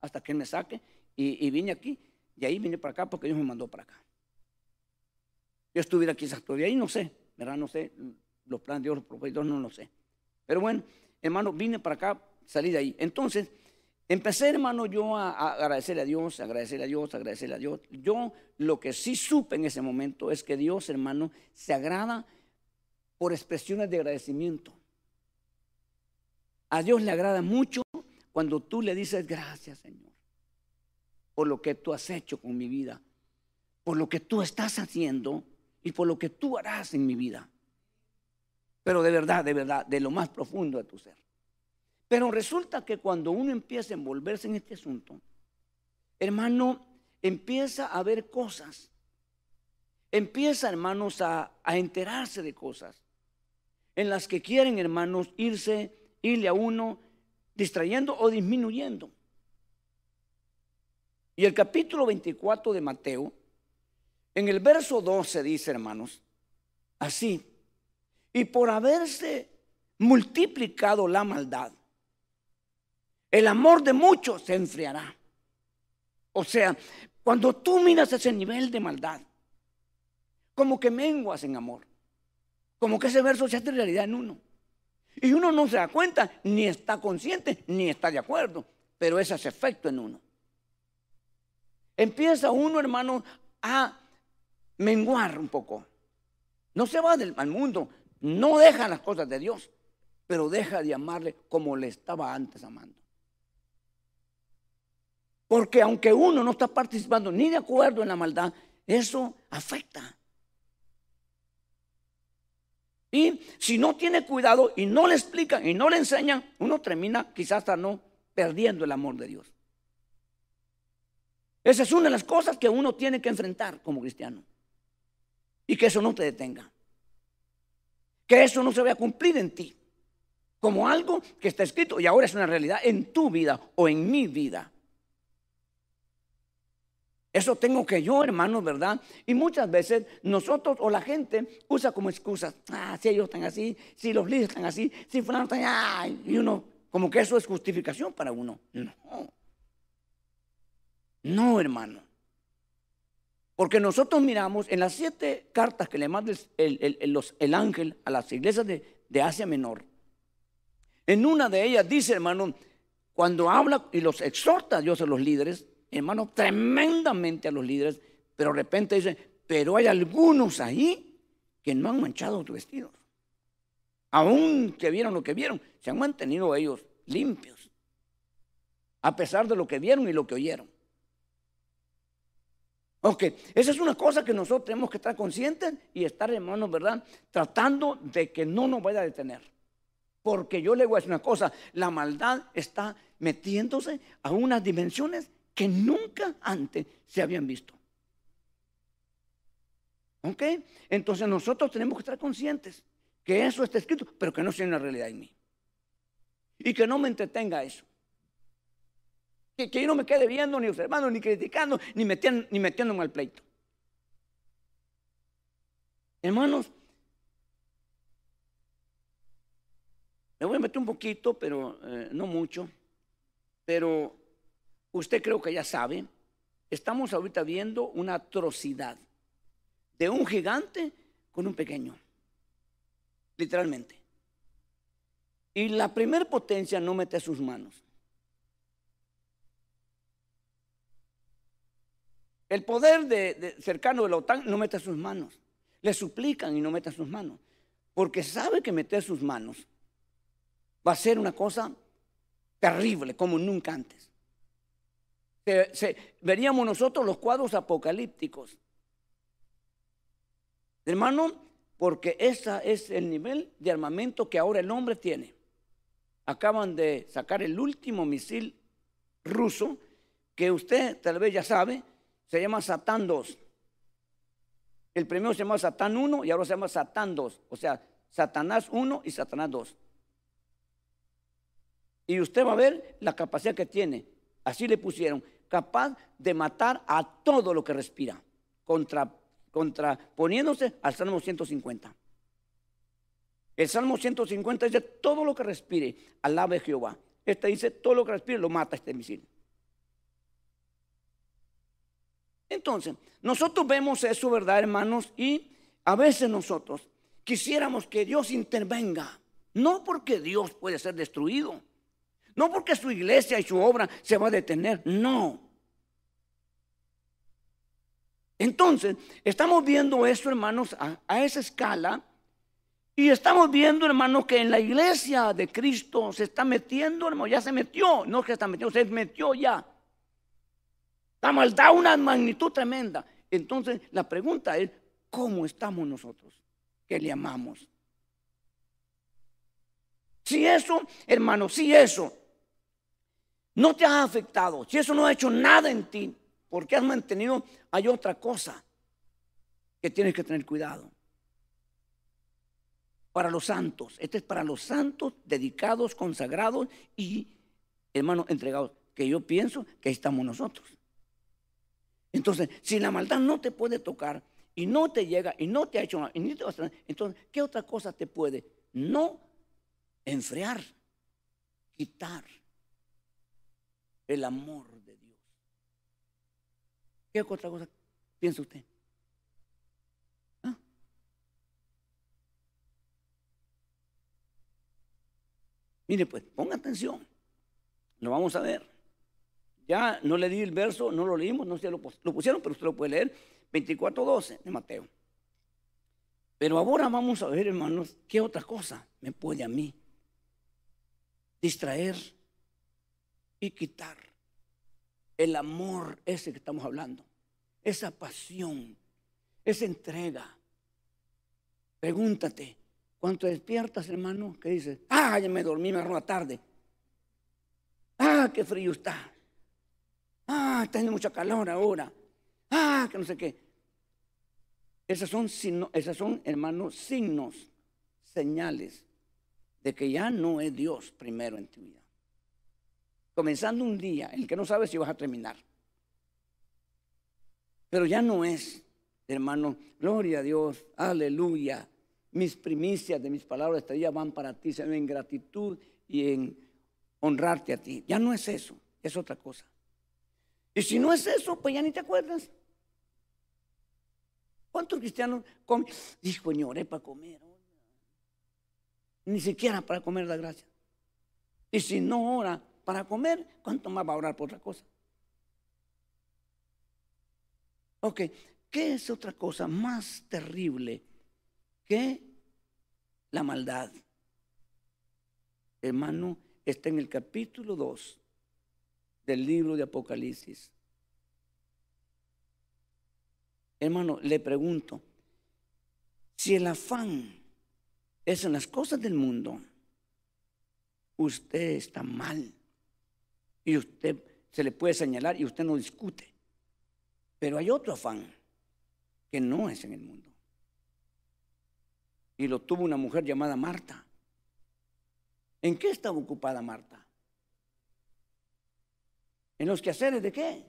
Hasta que Él me saque. Y vine aquí y ahí vine para acá porque Dios me mandó para acá. Yo estuviera aquí todavía ahí, no sé, ¿verdad? No sé, los planes de Dios, los propósitos, no lo sé. Pero bueno, hermano, vine para acá, salí de ahí. Entonces, empecé, hermano, yo a, agradecerle a Dios, agradecerle a Dios, agradecerle a Dios. Yo lo que sí supe en ese momento es que Dios, hermano, se agrada por expresiones de agradecimiento. A Dios le agrada mucho cuando tú le dices gracias, Señor, por lo que tú has hecho con mi vida, por lo que tú estás haciendo y por lo que tú harás en mi vida. Pero de verdad, de verdad, de lo más profundo de tu ser. Pero resulta que cuando uno empieza a envolverse en este asunto, hermano, empieza a ver cosas. Empieza, hermanos, a, a enterarse de cosas en las que quieren, hermanos, irse, irle a uno distrayendo o disminuyendo. Y el capítulo 24 de Mateo, en el verso 12 dice, hermanos, así, y por haberse multiplicado la maldad, el amor de muchos se enfriará. O sea, cuando tú miras ese nivel de maldad, como que menguas en amor, como que ese verso se hace realidad en uno. Y uno no se da cuenta, ni está consciente, ni está de acuerdo, pero ese es efecto en uno. Empieza uno, hermano, a menguar un poco. No se va del al mundo, no deja las cosas de Dios, pero deja de amarle como le estaba antes amando. Porque aunque uno no está participando ni de acuerdo en la maldad, eso afecta. Y si no tiene cuidado y no le explican y no le enseñan, uno termina quizás hasta no perdiendo el amor de Dios. Esa es una de las cosas que uno tiene que enfrentar como cristiano. Y que eso no te detenga. Que eso no se vaya a cumplir en ti. Como algo que está escrito y ahora es una realidad en tu vida o en mi vida. Eso tengo que yo, hermanos, ¿verdad? Y muchas veces nosotros o la gente usa como excusa, ah, si ellos están así, si los líderes están así, si fulano están, ah, y uno, como que eso es justificación para uno. No. No, hermano. Porque nosotros miramos en las siete cartas que le manda el, ángel a las iglesias de, de Asia Menor. En una de ellas dice, hermano, cuando habla y los exhorta Dios a los líderes, hermano, tremendamente a los líderes, pero de repente dice, pero hay algunos ahí que no han manchado sus vestidos. Aún que vieron lo que vieron, se han mantenido ellos limpios, a pesar de lo que vieron y lo que oyeron. Ok, esa es una cosa que nosotros tenemos que estar conscientes y estar, hermanos, ¿verdad? Tratando de que no nos vaya a detener. Porque yo le voy a decir una cosa, la maldad está metiéndose a unas dimensiones que nunca antes se habían visto. ¿Ok? Entonces nosotros tenemos que estar conscientes que eso está escrito, pero que no sea una realidad en mí. Y que no me entretenga eso. Que, yo no me quede viendo, ni observando, ni criticando, ni, metiendo, ni metiéndome al pleito. Hermanos, me voy a meter un poquito, pero eh, no mucho. Pero usted creo que ya sabe, estamos ahorita viendo una atrocidad de un gigante con un pequeño, literalmente. Y la primer potencia no mete sus manos. El poder de, cercano de la OTAN no mete sus manos. Le suplican y no mete sus manos. Porque sabe que meter sus manos va a ser una cosa terrible como nunca antes veríamos nosotros los cuadros apocalípticos. Hermano, porque ese es el nivel de armamento que ahora el hombre tiene. Acaban de sacar el último misil ruso que usted tal vez ya sabe, se llama Satán 2. El primero se llama Satán 1 y ahora se llama Satán 2, o sea, Satanás 1 y Satanás 2. Y usted va a ver la capacidad que tiene. Así le pusieron capaz de matar a todo lo que respira, contra, contraponiéndose al Salmo 150. El Salmo 150 dice, todo lo que respire, alabe Jehová. Este dice, todo lo que respire lo mata este misil. Entonces, nosotros vemos eso, ¿verdad, hermanos? Y a veces nosotros quisiéramos que Dios intervenga, no porque Dios puede ser destruido, no porque su iglesia y su obra se va a detener, no. Entonces, estamos viendo esto, hermanos, a, esa escala Y estamos viendo, hermano, que en la iglesia de Cristo se está metiendo, hermano, ya se metió, no que está metiendo, se metió ya. La maldad una magnitud tremenda. Entonces, la pregunta es, ¿cómo estamos nosotros que le amamos? Si eso, hermano, si eso no te ha afectado, si eso no ha hecho nada en ti, porque has mantenido, hay otra cosa que tienes que tener cuidado para los santos. Este es para los santos dedicados, consagrados y, hermanos, entregados. Que yo pienso que estamos nosotros. Entonces, si la maldad no te puede tocar y no te llega y no te ha hecho nada, entonces, ¿qué otra cosa te puede? No enfriar, quitar el amor de Dios. ¿Qué otra cosa piensa usted? Mire, pues, ponga atención. Lo vamos a ver. Ya no le di el verso, no lo leímos, no sé, lo, lo pusieron, pero usted lo puede leer. 24.12 de Mateo. Pero ahora vamos a ver, hermanos, qué otra cosa me puede a mí distraer y quitar el amor ese que estamos hablando, esa pasión, esa entrega. Pregúntate, cuando te despiertas, hermano, ¿qué dices? Ah, ya me dormí, me la tarde. Ah, qué frío está. Ah, está haciendo mucha calor ahora. Ah, que no sé qué. Esas son, son, hermanos, signos, señales de que ya no es Dios primero en tu vida. Comenzando un día el que no sabes si vas a terminar. Pero ya no es, hermano, gloria a Dios, aleluya mis primicias de mis palabras este día van para ti, sean en gratitud y en honrarte a ti. Ya no es eso, es otra cosa. Y si no es eso, pues ya ni te acuerdas. ¿Cuántos cristianos comen? Dijo, señor, para comer. Ni siquiera para comer da gracia. Y si no ora para comer, ¿cuánto más va a orar por otra cosa? Ok, ¿qué es otra cosa más terrible? que la maldad. Hermano, está en el capítulo 2 del libro de Apocalipsis. Hermano, le pregunto, si el afán es en las cosas del mundo, usted está mal. Y usted se le puede señalar y usted no discute. Pero hay otro afán que no es en el mundo y lo tuvo una mujer llamada Marta. ¿En qué estaba ocupada Marta? ¿En los quehaceres de qué?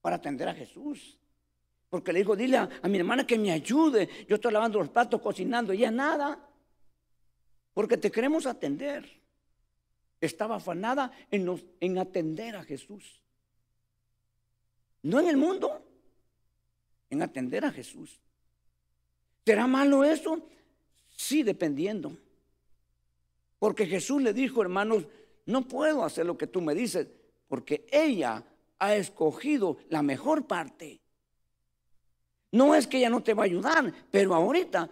Para atender a Jesús. Porque le dijo, dile a, mi hermana que me ayude. Yo estoy lavando los platos, cocinando, y ya nada. Porque te queremos atender. Estaba afanada en, los, en atender a Jesús. No en el mundo, en atender a Jesús. ¿Será malo eso? Sí, dependiendo. Porque Jesús le dijo, hermanos, no puedo hacer lo que tú me dices, porque ella ha escogido la mejor parte. No es que ella no te va a ayudar, pero ahorita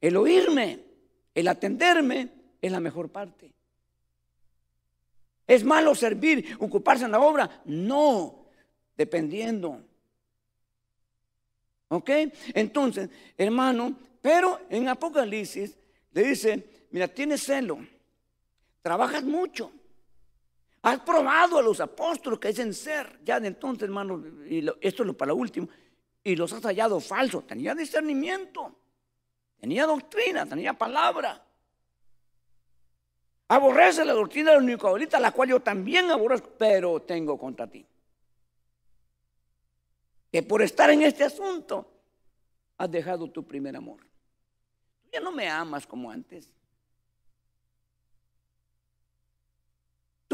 el oírme, el atenderme es la mejor parte. ¿Es malo servir, ocuparse en la obra? No, dependiendo. ¿Ok? Entonces, hermano, pero en Apocalipsis le dice, mira, tienes celo, trabajas mucho, has probado a los apóstoles que dicen ser, ya de entonces, hermano, y esto es lo para lo último, y los has hallado falsos, tenía discernimiento, tenía doctrina, tenía palabra. Aborrece la doctrina de los ahorita, la cual yo también aborrezco, pero tengo contra ti que por estar en este asunto has dejado tu primer amor. Ya no me amas como antes.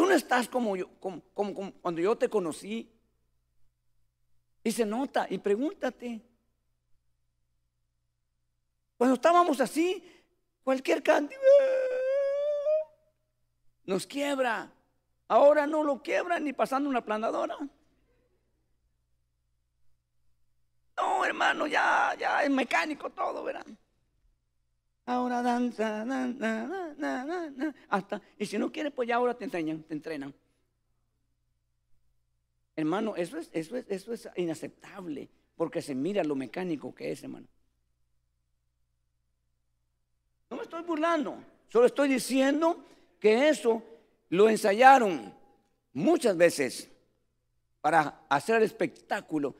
No estás como, yo, como, cuando yo te conocí. Y se nota, y pregúntate. Cuando estábamos así, cualquier cantidad nos quiebra. Ahora no lo quiebra ni pasando una planadora. No, hermano, ya, ya es mecánico todo, verán. Ahora danza, hasta, y si no quieres, pues ya ahora te enseñan, te entrenan. Hermano, eso es, eso es, eso es inaceptable, porque se mira lo mecánico que es, hermano. No me estoy burlando, solo estoy diciendo que eso lo ensayaron muchas veces para hacer el espectáculo.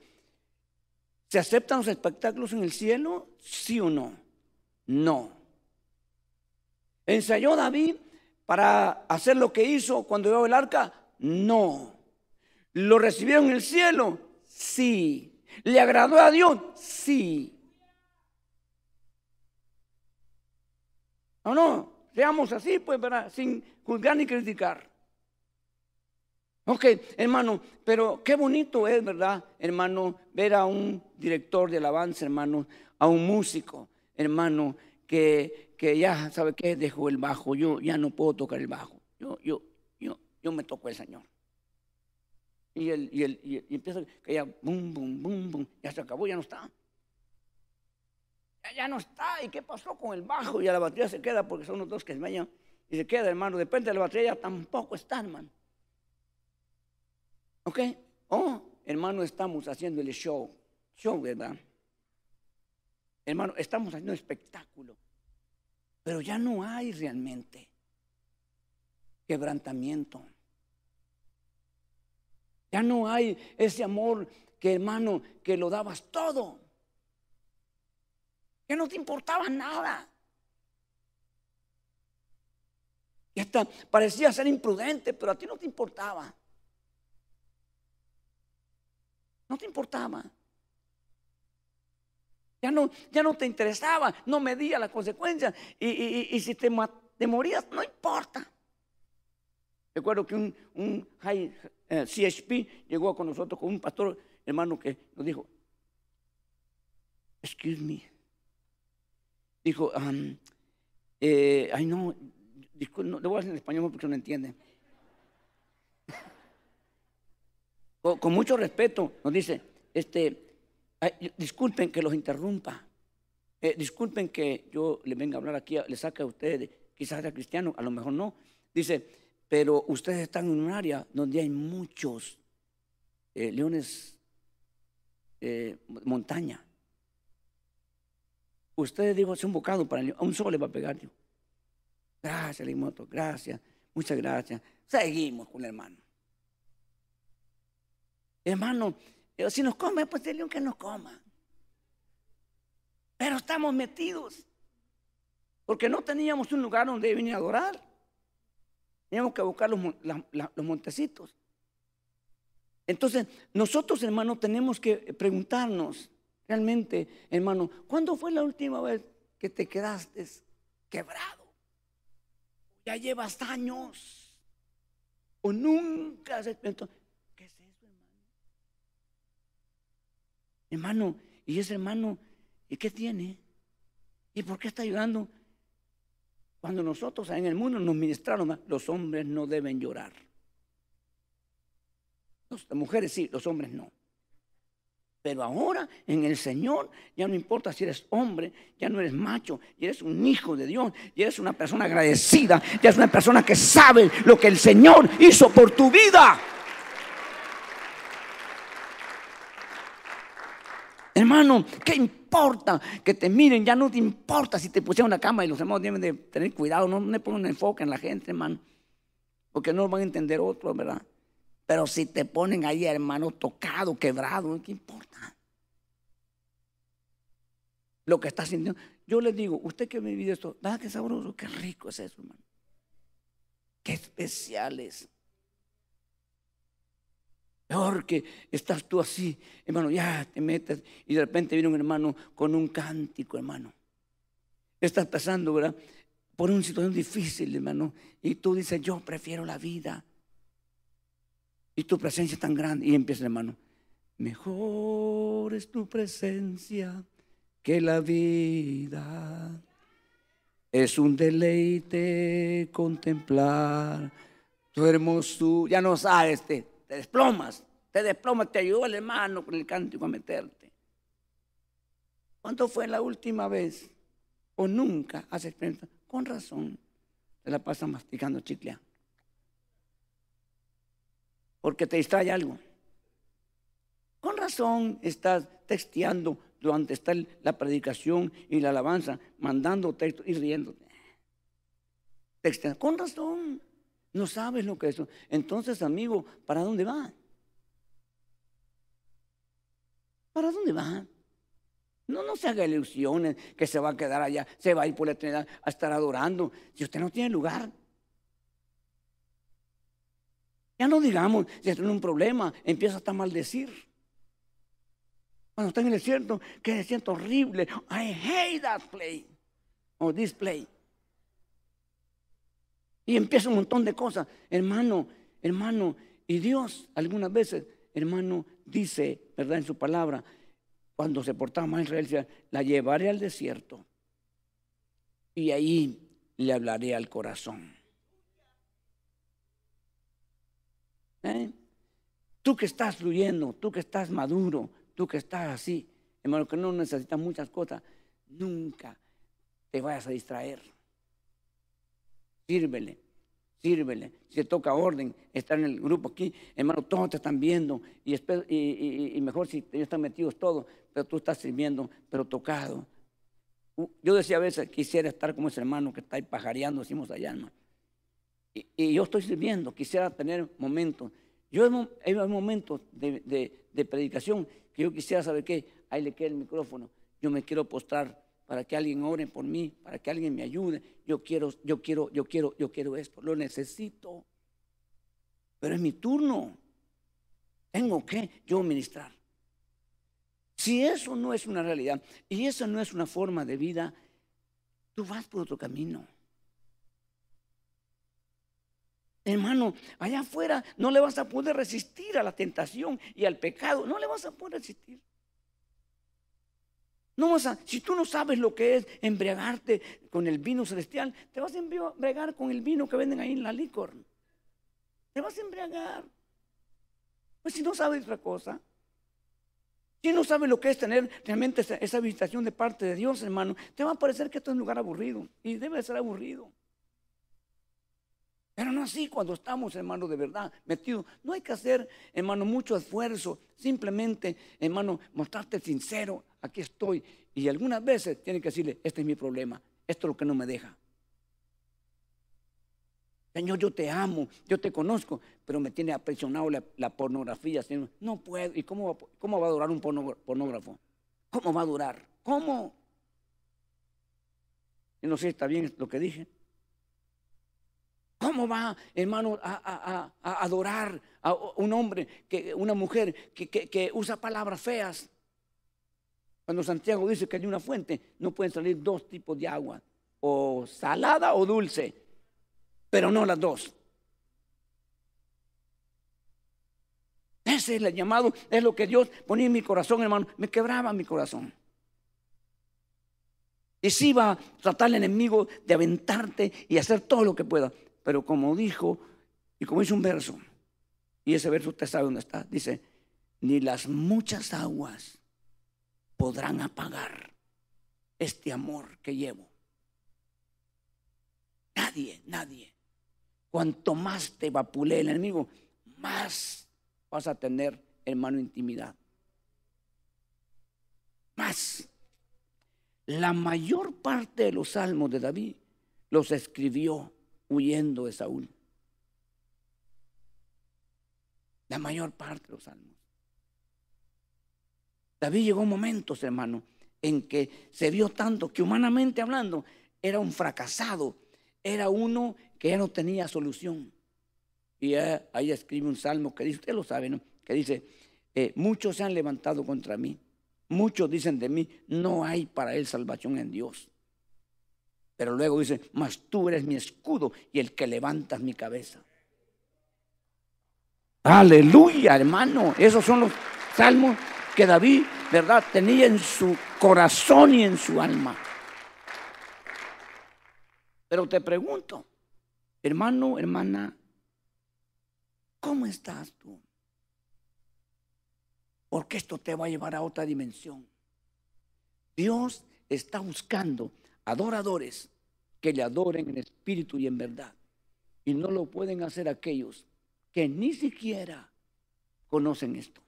¿Se aceptan los espectáculos en el cielo? ¿Sí o no? No. ¿Ensayó David para hacer lo que hizo cuando vio el arca? No. ¿Lo recibieron en el cielo? Sí. ¿Le agradó a Dios? Sí. ¿O no? Seamos así, pues, ¿verdad? Sin juzgar ni criticar. Ok, hermano, pero qué bonito es, ¿verdad, hermano, ver a un director de alabanza, hermano, a un músico, hermano, que, que ya, ¿sabe qué? Dejó el bajo, yo ya no puedo tocar el bajo, yo, yo, yo, yo me toco el Señor. Y, el, y, el, y, empieza que ya, bum, bum, bum, bum, ya se acabó, ya no está. Ya, no está, ¿y qué pasó con el bajo? Y la batería se queda porque son los dos que se vayan y se queda, hermano, depende de la batería, ya tampoco está, hermano. ¿Ok? Oh, hermano, estamos haciendo el show. Show, ¿verdad? Hermano, estamos haciendo espectáculo. Pero ya no hay realmente quebrantamiento. Ya no hay ese amor que, hermano, que lo dabas todo. Que no te importaba nada. Y hasta parecía ser imprudente, pero a ti no te importaba. No te importaba. Ya no, ya no te interesaba, no medía las consecuencias. Y, si te, morías, no importa. Recuerdo que un, un high, eh, CHP llegó con nosotros con un pastor hermano que nos dijo, excuse me. Dijo, eh, ay no, no, le voy a decir en español porque no entiende. con, mucho respeto, nos dice, este, disculpen que los interrumpa, eh, disculpen que yo le venga a hablar aquí, le saque a ustedes, quizás sea cristiano, a lo mejor no. Dice, pero ustedes están en un área donde hay muchos eh, leones eh, montaña. Ustedes dijo, hace un bocado para el león, a un solo le va a pegar. Dios. Gracias, Limoto, gracias, muchas gracias. Seguimos con el hermano. Hermano, si nos come, pues león que nos coma. Pero estamos metidos. Porque no teníamos un lugar donde venir a adorar. Teníamos que buscar los, los montecitos. Entonces, nosotros, hermano, tenemos que preguntarnos realmente, hermano, ¿cuándo fue la última vez que te quedaste quebrado? Ya llevas años. O nunca has experimentado. Hermano, y ese hermano, ¿y qué tiene? ¿Y por qué está llorando? Cuando nosotros en el mundo nos ministraron, los hombres no deben llorar. Las mujeres sí, los hombres no. Pero ahora en el Señor ya no importa si eres hombre, ya no eres macho, y eres un hijo de Dios, y eres una persona agradecida, ya es una persona que sabe lo que el Señor hizo por tu vida. Hermano, ¿qué importa que te miren? Ya no te importa si te pusieron una cama y los hermanos deben de tener cuidado, no le pongan enfoque en la gente, hermano, porque no van a entender otro, ¿verdad? Pero si te ponen ahí, hermano, tocado, quebrado, ¿qué importa? Lo que está sintiendo. Yo les digo, usted que me vive esto, ¿verdad qué sabroso? Qué rico es eso, hermano. Qué especial es. Peor que estás tú así, hermano, ya te metes y de repente viene un hermano con un cántico, hermano. Estás pasando, ¿verdad? Por una situación difícil, hermano. Y tú dices, yo prefiero la vida. Y tu presencia es tan grande. Y empieza, hermano, mejor es tu presencia que la vida. Es un deleite contemplar tu hermosura. Ya no sabes, este te desplomas, te desplomas, te ayudó el hermano con el cántico a meterte. ¿Cuánto fue la última vez o nunca has experimentado, con razón, te la pasa masticando chicle. Porque te distrae algo. Con razón estás texteando durante está la predicación y la alabanza, mandando texto y riéndote. Texteando. Con razón. No sabes lo que es. Entonces, amigo, ¿para dónde va? ¿Para dónde va? No, no se haga ilusiones que se va a quedar allá, se va a ir por la eternidad a estar adorando. Si usted no tiene lugar. Ya no digamos, si tiene un problema, empieza hasta a maldecir. Cuando está en el desierto, que desierto horrible. I hate that play. O this play. Y empieza un montón de cosas. Hermano, hermano, y Dios algunas veces, hermano, dice, ¿verdad? En su palabra, cuando se portaba mal Israel, la llevaré al desierto y ahí le hablaré al corazón. ¿Eh? Tú que estás fluyendo, tú que estás maduro, tú que estás así, hermano, que no necesitas muchas cosas, nunca te vayas a distraer. Sírvele, sírvele. Si te toca orden, estar en el grupo aquí, hermano, todos te están viendo y, y, mejor si ellos están metidos todos, pero tú estás sirviendo, pero tocado. Yo decía a veces, quisiera estar como ese hermano que está ahí pajareando, decimos allá, ¿no? Y, yo estoy sirviendo, quisiera tener momentos. Yo hay momentos de, predicación que yo quisiera saber qué, ahí le queda el micrófono, yo me quiero postrar para que alguien ore por mí, para que alguien me ayude. Yo quiero, yo quiero, yo quiero, yo quiero esto, lo necesito. Pero es mi turno. Tengo que yo ministrar. Si eso no es una realidad y eso no es una forma de vida, tú vas por otro camino. Hermano, allá afuera no le vas a poder resistir a la tentación y al pecado. No le vas a poder resistir. No vas a, si tú no sabes lo que es embriagarte con el vino celestial, te vas a embriagar con el vino que venden ahí en la licor. Te vas a embriagar. Pues si no sabes otra cosa. Si no sabes lo que es tener realmente esa, visitación de parte de Dios, hermano, te va a parecer que esto es un lugar aburrido. Y debe ser aburrido. Pero no así cuando estamos, hermano, de verdad metidos. No hay que hacer, hermano, mucho esfuerzo. Simplemente, hermano, mostrarte sincero. Aquí estoy. Y algunas veces tiene que decirle, este es mi problema. Esto es lo que no me deja. Señor, yo te amo, yo te conozco, pero me tiene aprisionado la, pornografía. Señor. No puedo. ¿Y cómo, cómo va a durar un pornógrafo? ¿Cómo va a durar? ¿Cómo? Y no sé, está bien lo que dije. ¿Cómo va, hermano, a, adorar a un hombre, que, una mujer que, que, usa palabras feas? Cuando Santiago dice que hay una fuente, no pueden salir dos tipos de agua, o salada o dulce pero no las dos. Ese es el llamado, es lo que Dios ponía en mi corazón, hermano. Me quebraba mi corazón. Y si iba a tratar al enemigo de aventarte y hacer todo lo que pueda. Pero como dijo, y como dice un verso, y ese verso usted sabe dónde está, dice, ni las muchas aguas podrán apagar este amor que llevo. Nadie, nadie. Cuanto más te vapule el enemigo, más vas a tener, hermano, intimidad. Más. La mayor parte de los salmos de David los escribió huyendo de Saúl. La mayor parte de los salmos. David llegó momentos, hermano, en que se vio tanto que humanamente hablando era un fracasado, era uno que ya no tenía solución. Y ahí escribe un salmo que dice, usted lo sabe, ¿no? Que dice, eh, muchos se han levantado contra mí. Muchos dicen de mí, no hay para él salvación en Dios. Pero luego dice, mas tú eres mi escudo y el que levantas mi cabeza. Aleluya, hermano. Esos son los salmos que David, ¿verdad?, tenía en su corazón y en su alma. Pero te pregunto, Hermano, hermana, ¿cómo estás tú? Porque esto te va a llevar a otra dimensión. Dios está buscando adoradores que le adoren en espíritu y en verdad. Y no lo pueden hacer aquellos que ni siquiera conocen esto.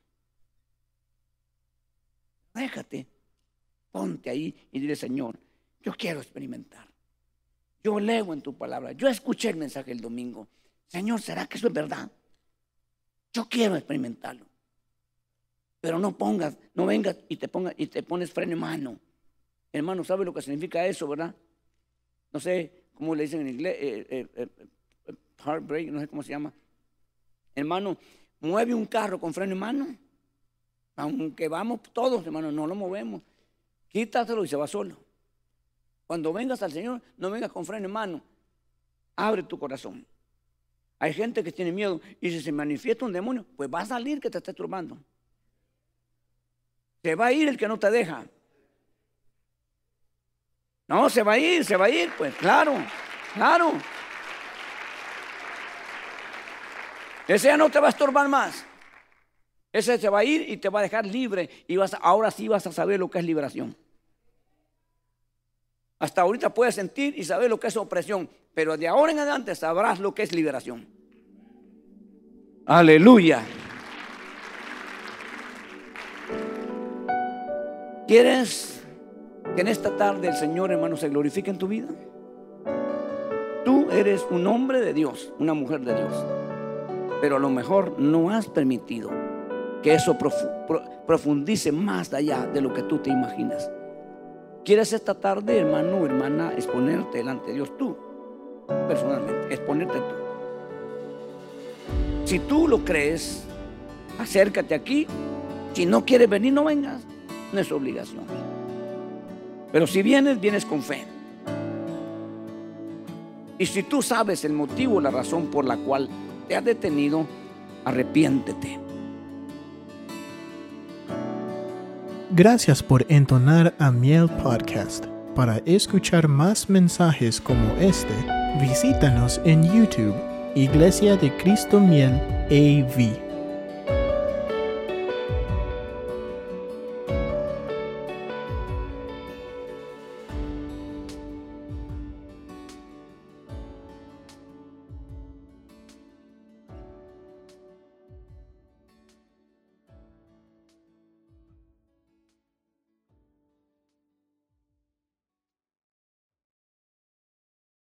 Déjate, ponte ahí y dile, Señor, yo quiero experimentar. Yo leo en tu palabra. Yo escuché el mensaje el domingo. Señor, ¿será que eso es verdad? Yo quiero experimentarlo. Pero no pongas, no vengas y te pongas y te pones freno en mano. Hermano, ¿sabe lo que significa eso, verdad? No sé cómo le dicen en inglés, eh, eh, eh, heartbreak, no sé cómo se llama. Hermano, mueve un carro con freno en mano. Aunque vamos todos, hermano, no lo movemos. Quítatelo y se va solo. Cuando vengas al Señor, no vengas con freno en mano. Abre tu corazón. Hay gente que tiene miedo y si se manifiesta un demonio, pues va a salir que te esté turbando. Se va a ir el que no te deja. No, se va a ir, se va a ir, pues claro, claro. Ese ya no te va a estorbar más. Ese se va a ir y te va a dejar libre y vas, ahora sí vas a saber lo que es liberación. Hasta ahorita puedes sentir y saber lo que es opresión, pero de ahora en adelante sabrás lo que es liberación. Aleluya. ¿Quieres que en esta tarde el Señor, hermano, se glorifique en tu vida? Tú eres un hombre de Dios, una mujer de Dios, pero a lo mejor no has permitido que eso profundice más allá de lo que tú te imaginas. ¿Quieres esta tarde, hermano hermana, exponerte delante de Dios tú? Personalmente, exponerte tú. Si tú lo crees, acércate aquí. Si no quieres venir, no vengas. No es obligación. Pero si vienes, vienes con fe. Y si tú sabes el motivo, la razón por la cual te has detenido, arrepiéntete. Gracias por entonar a Miel Podcast. Para escuchar más mensajes como este, visítanos en YouTube, Iglesia de Cristo Miel AV.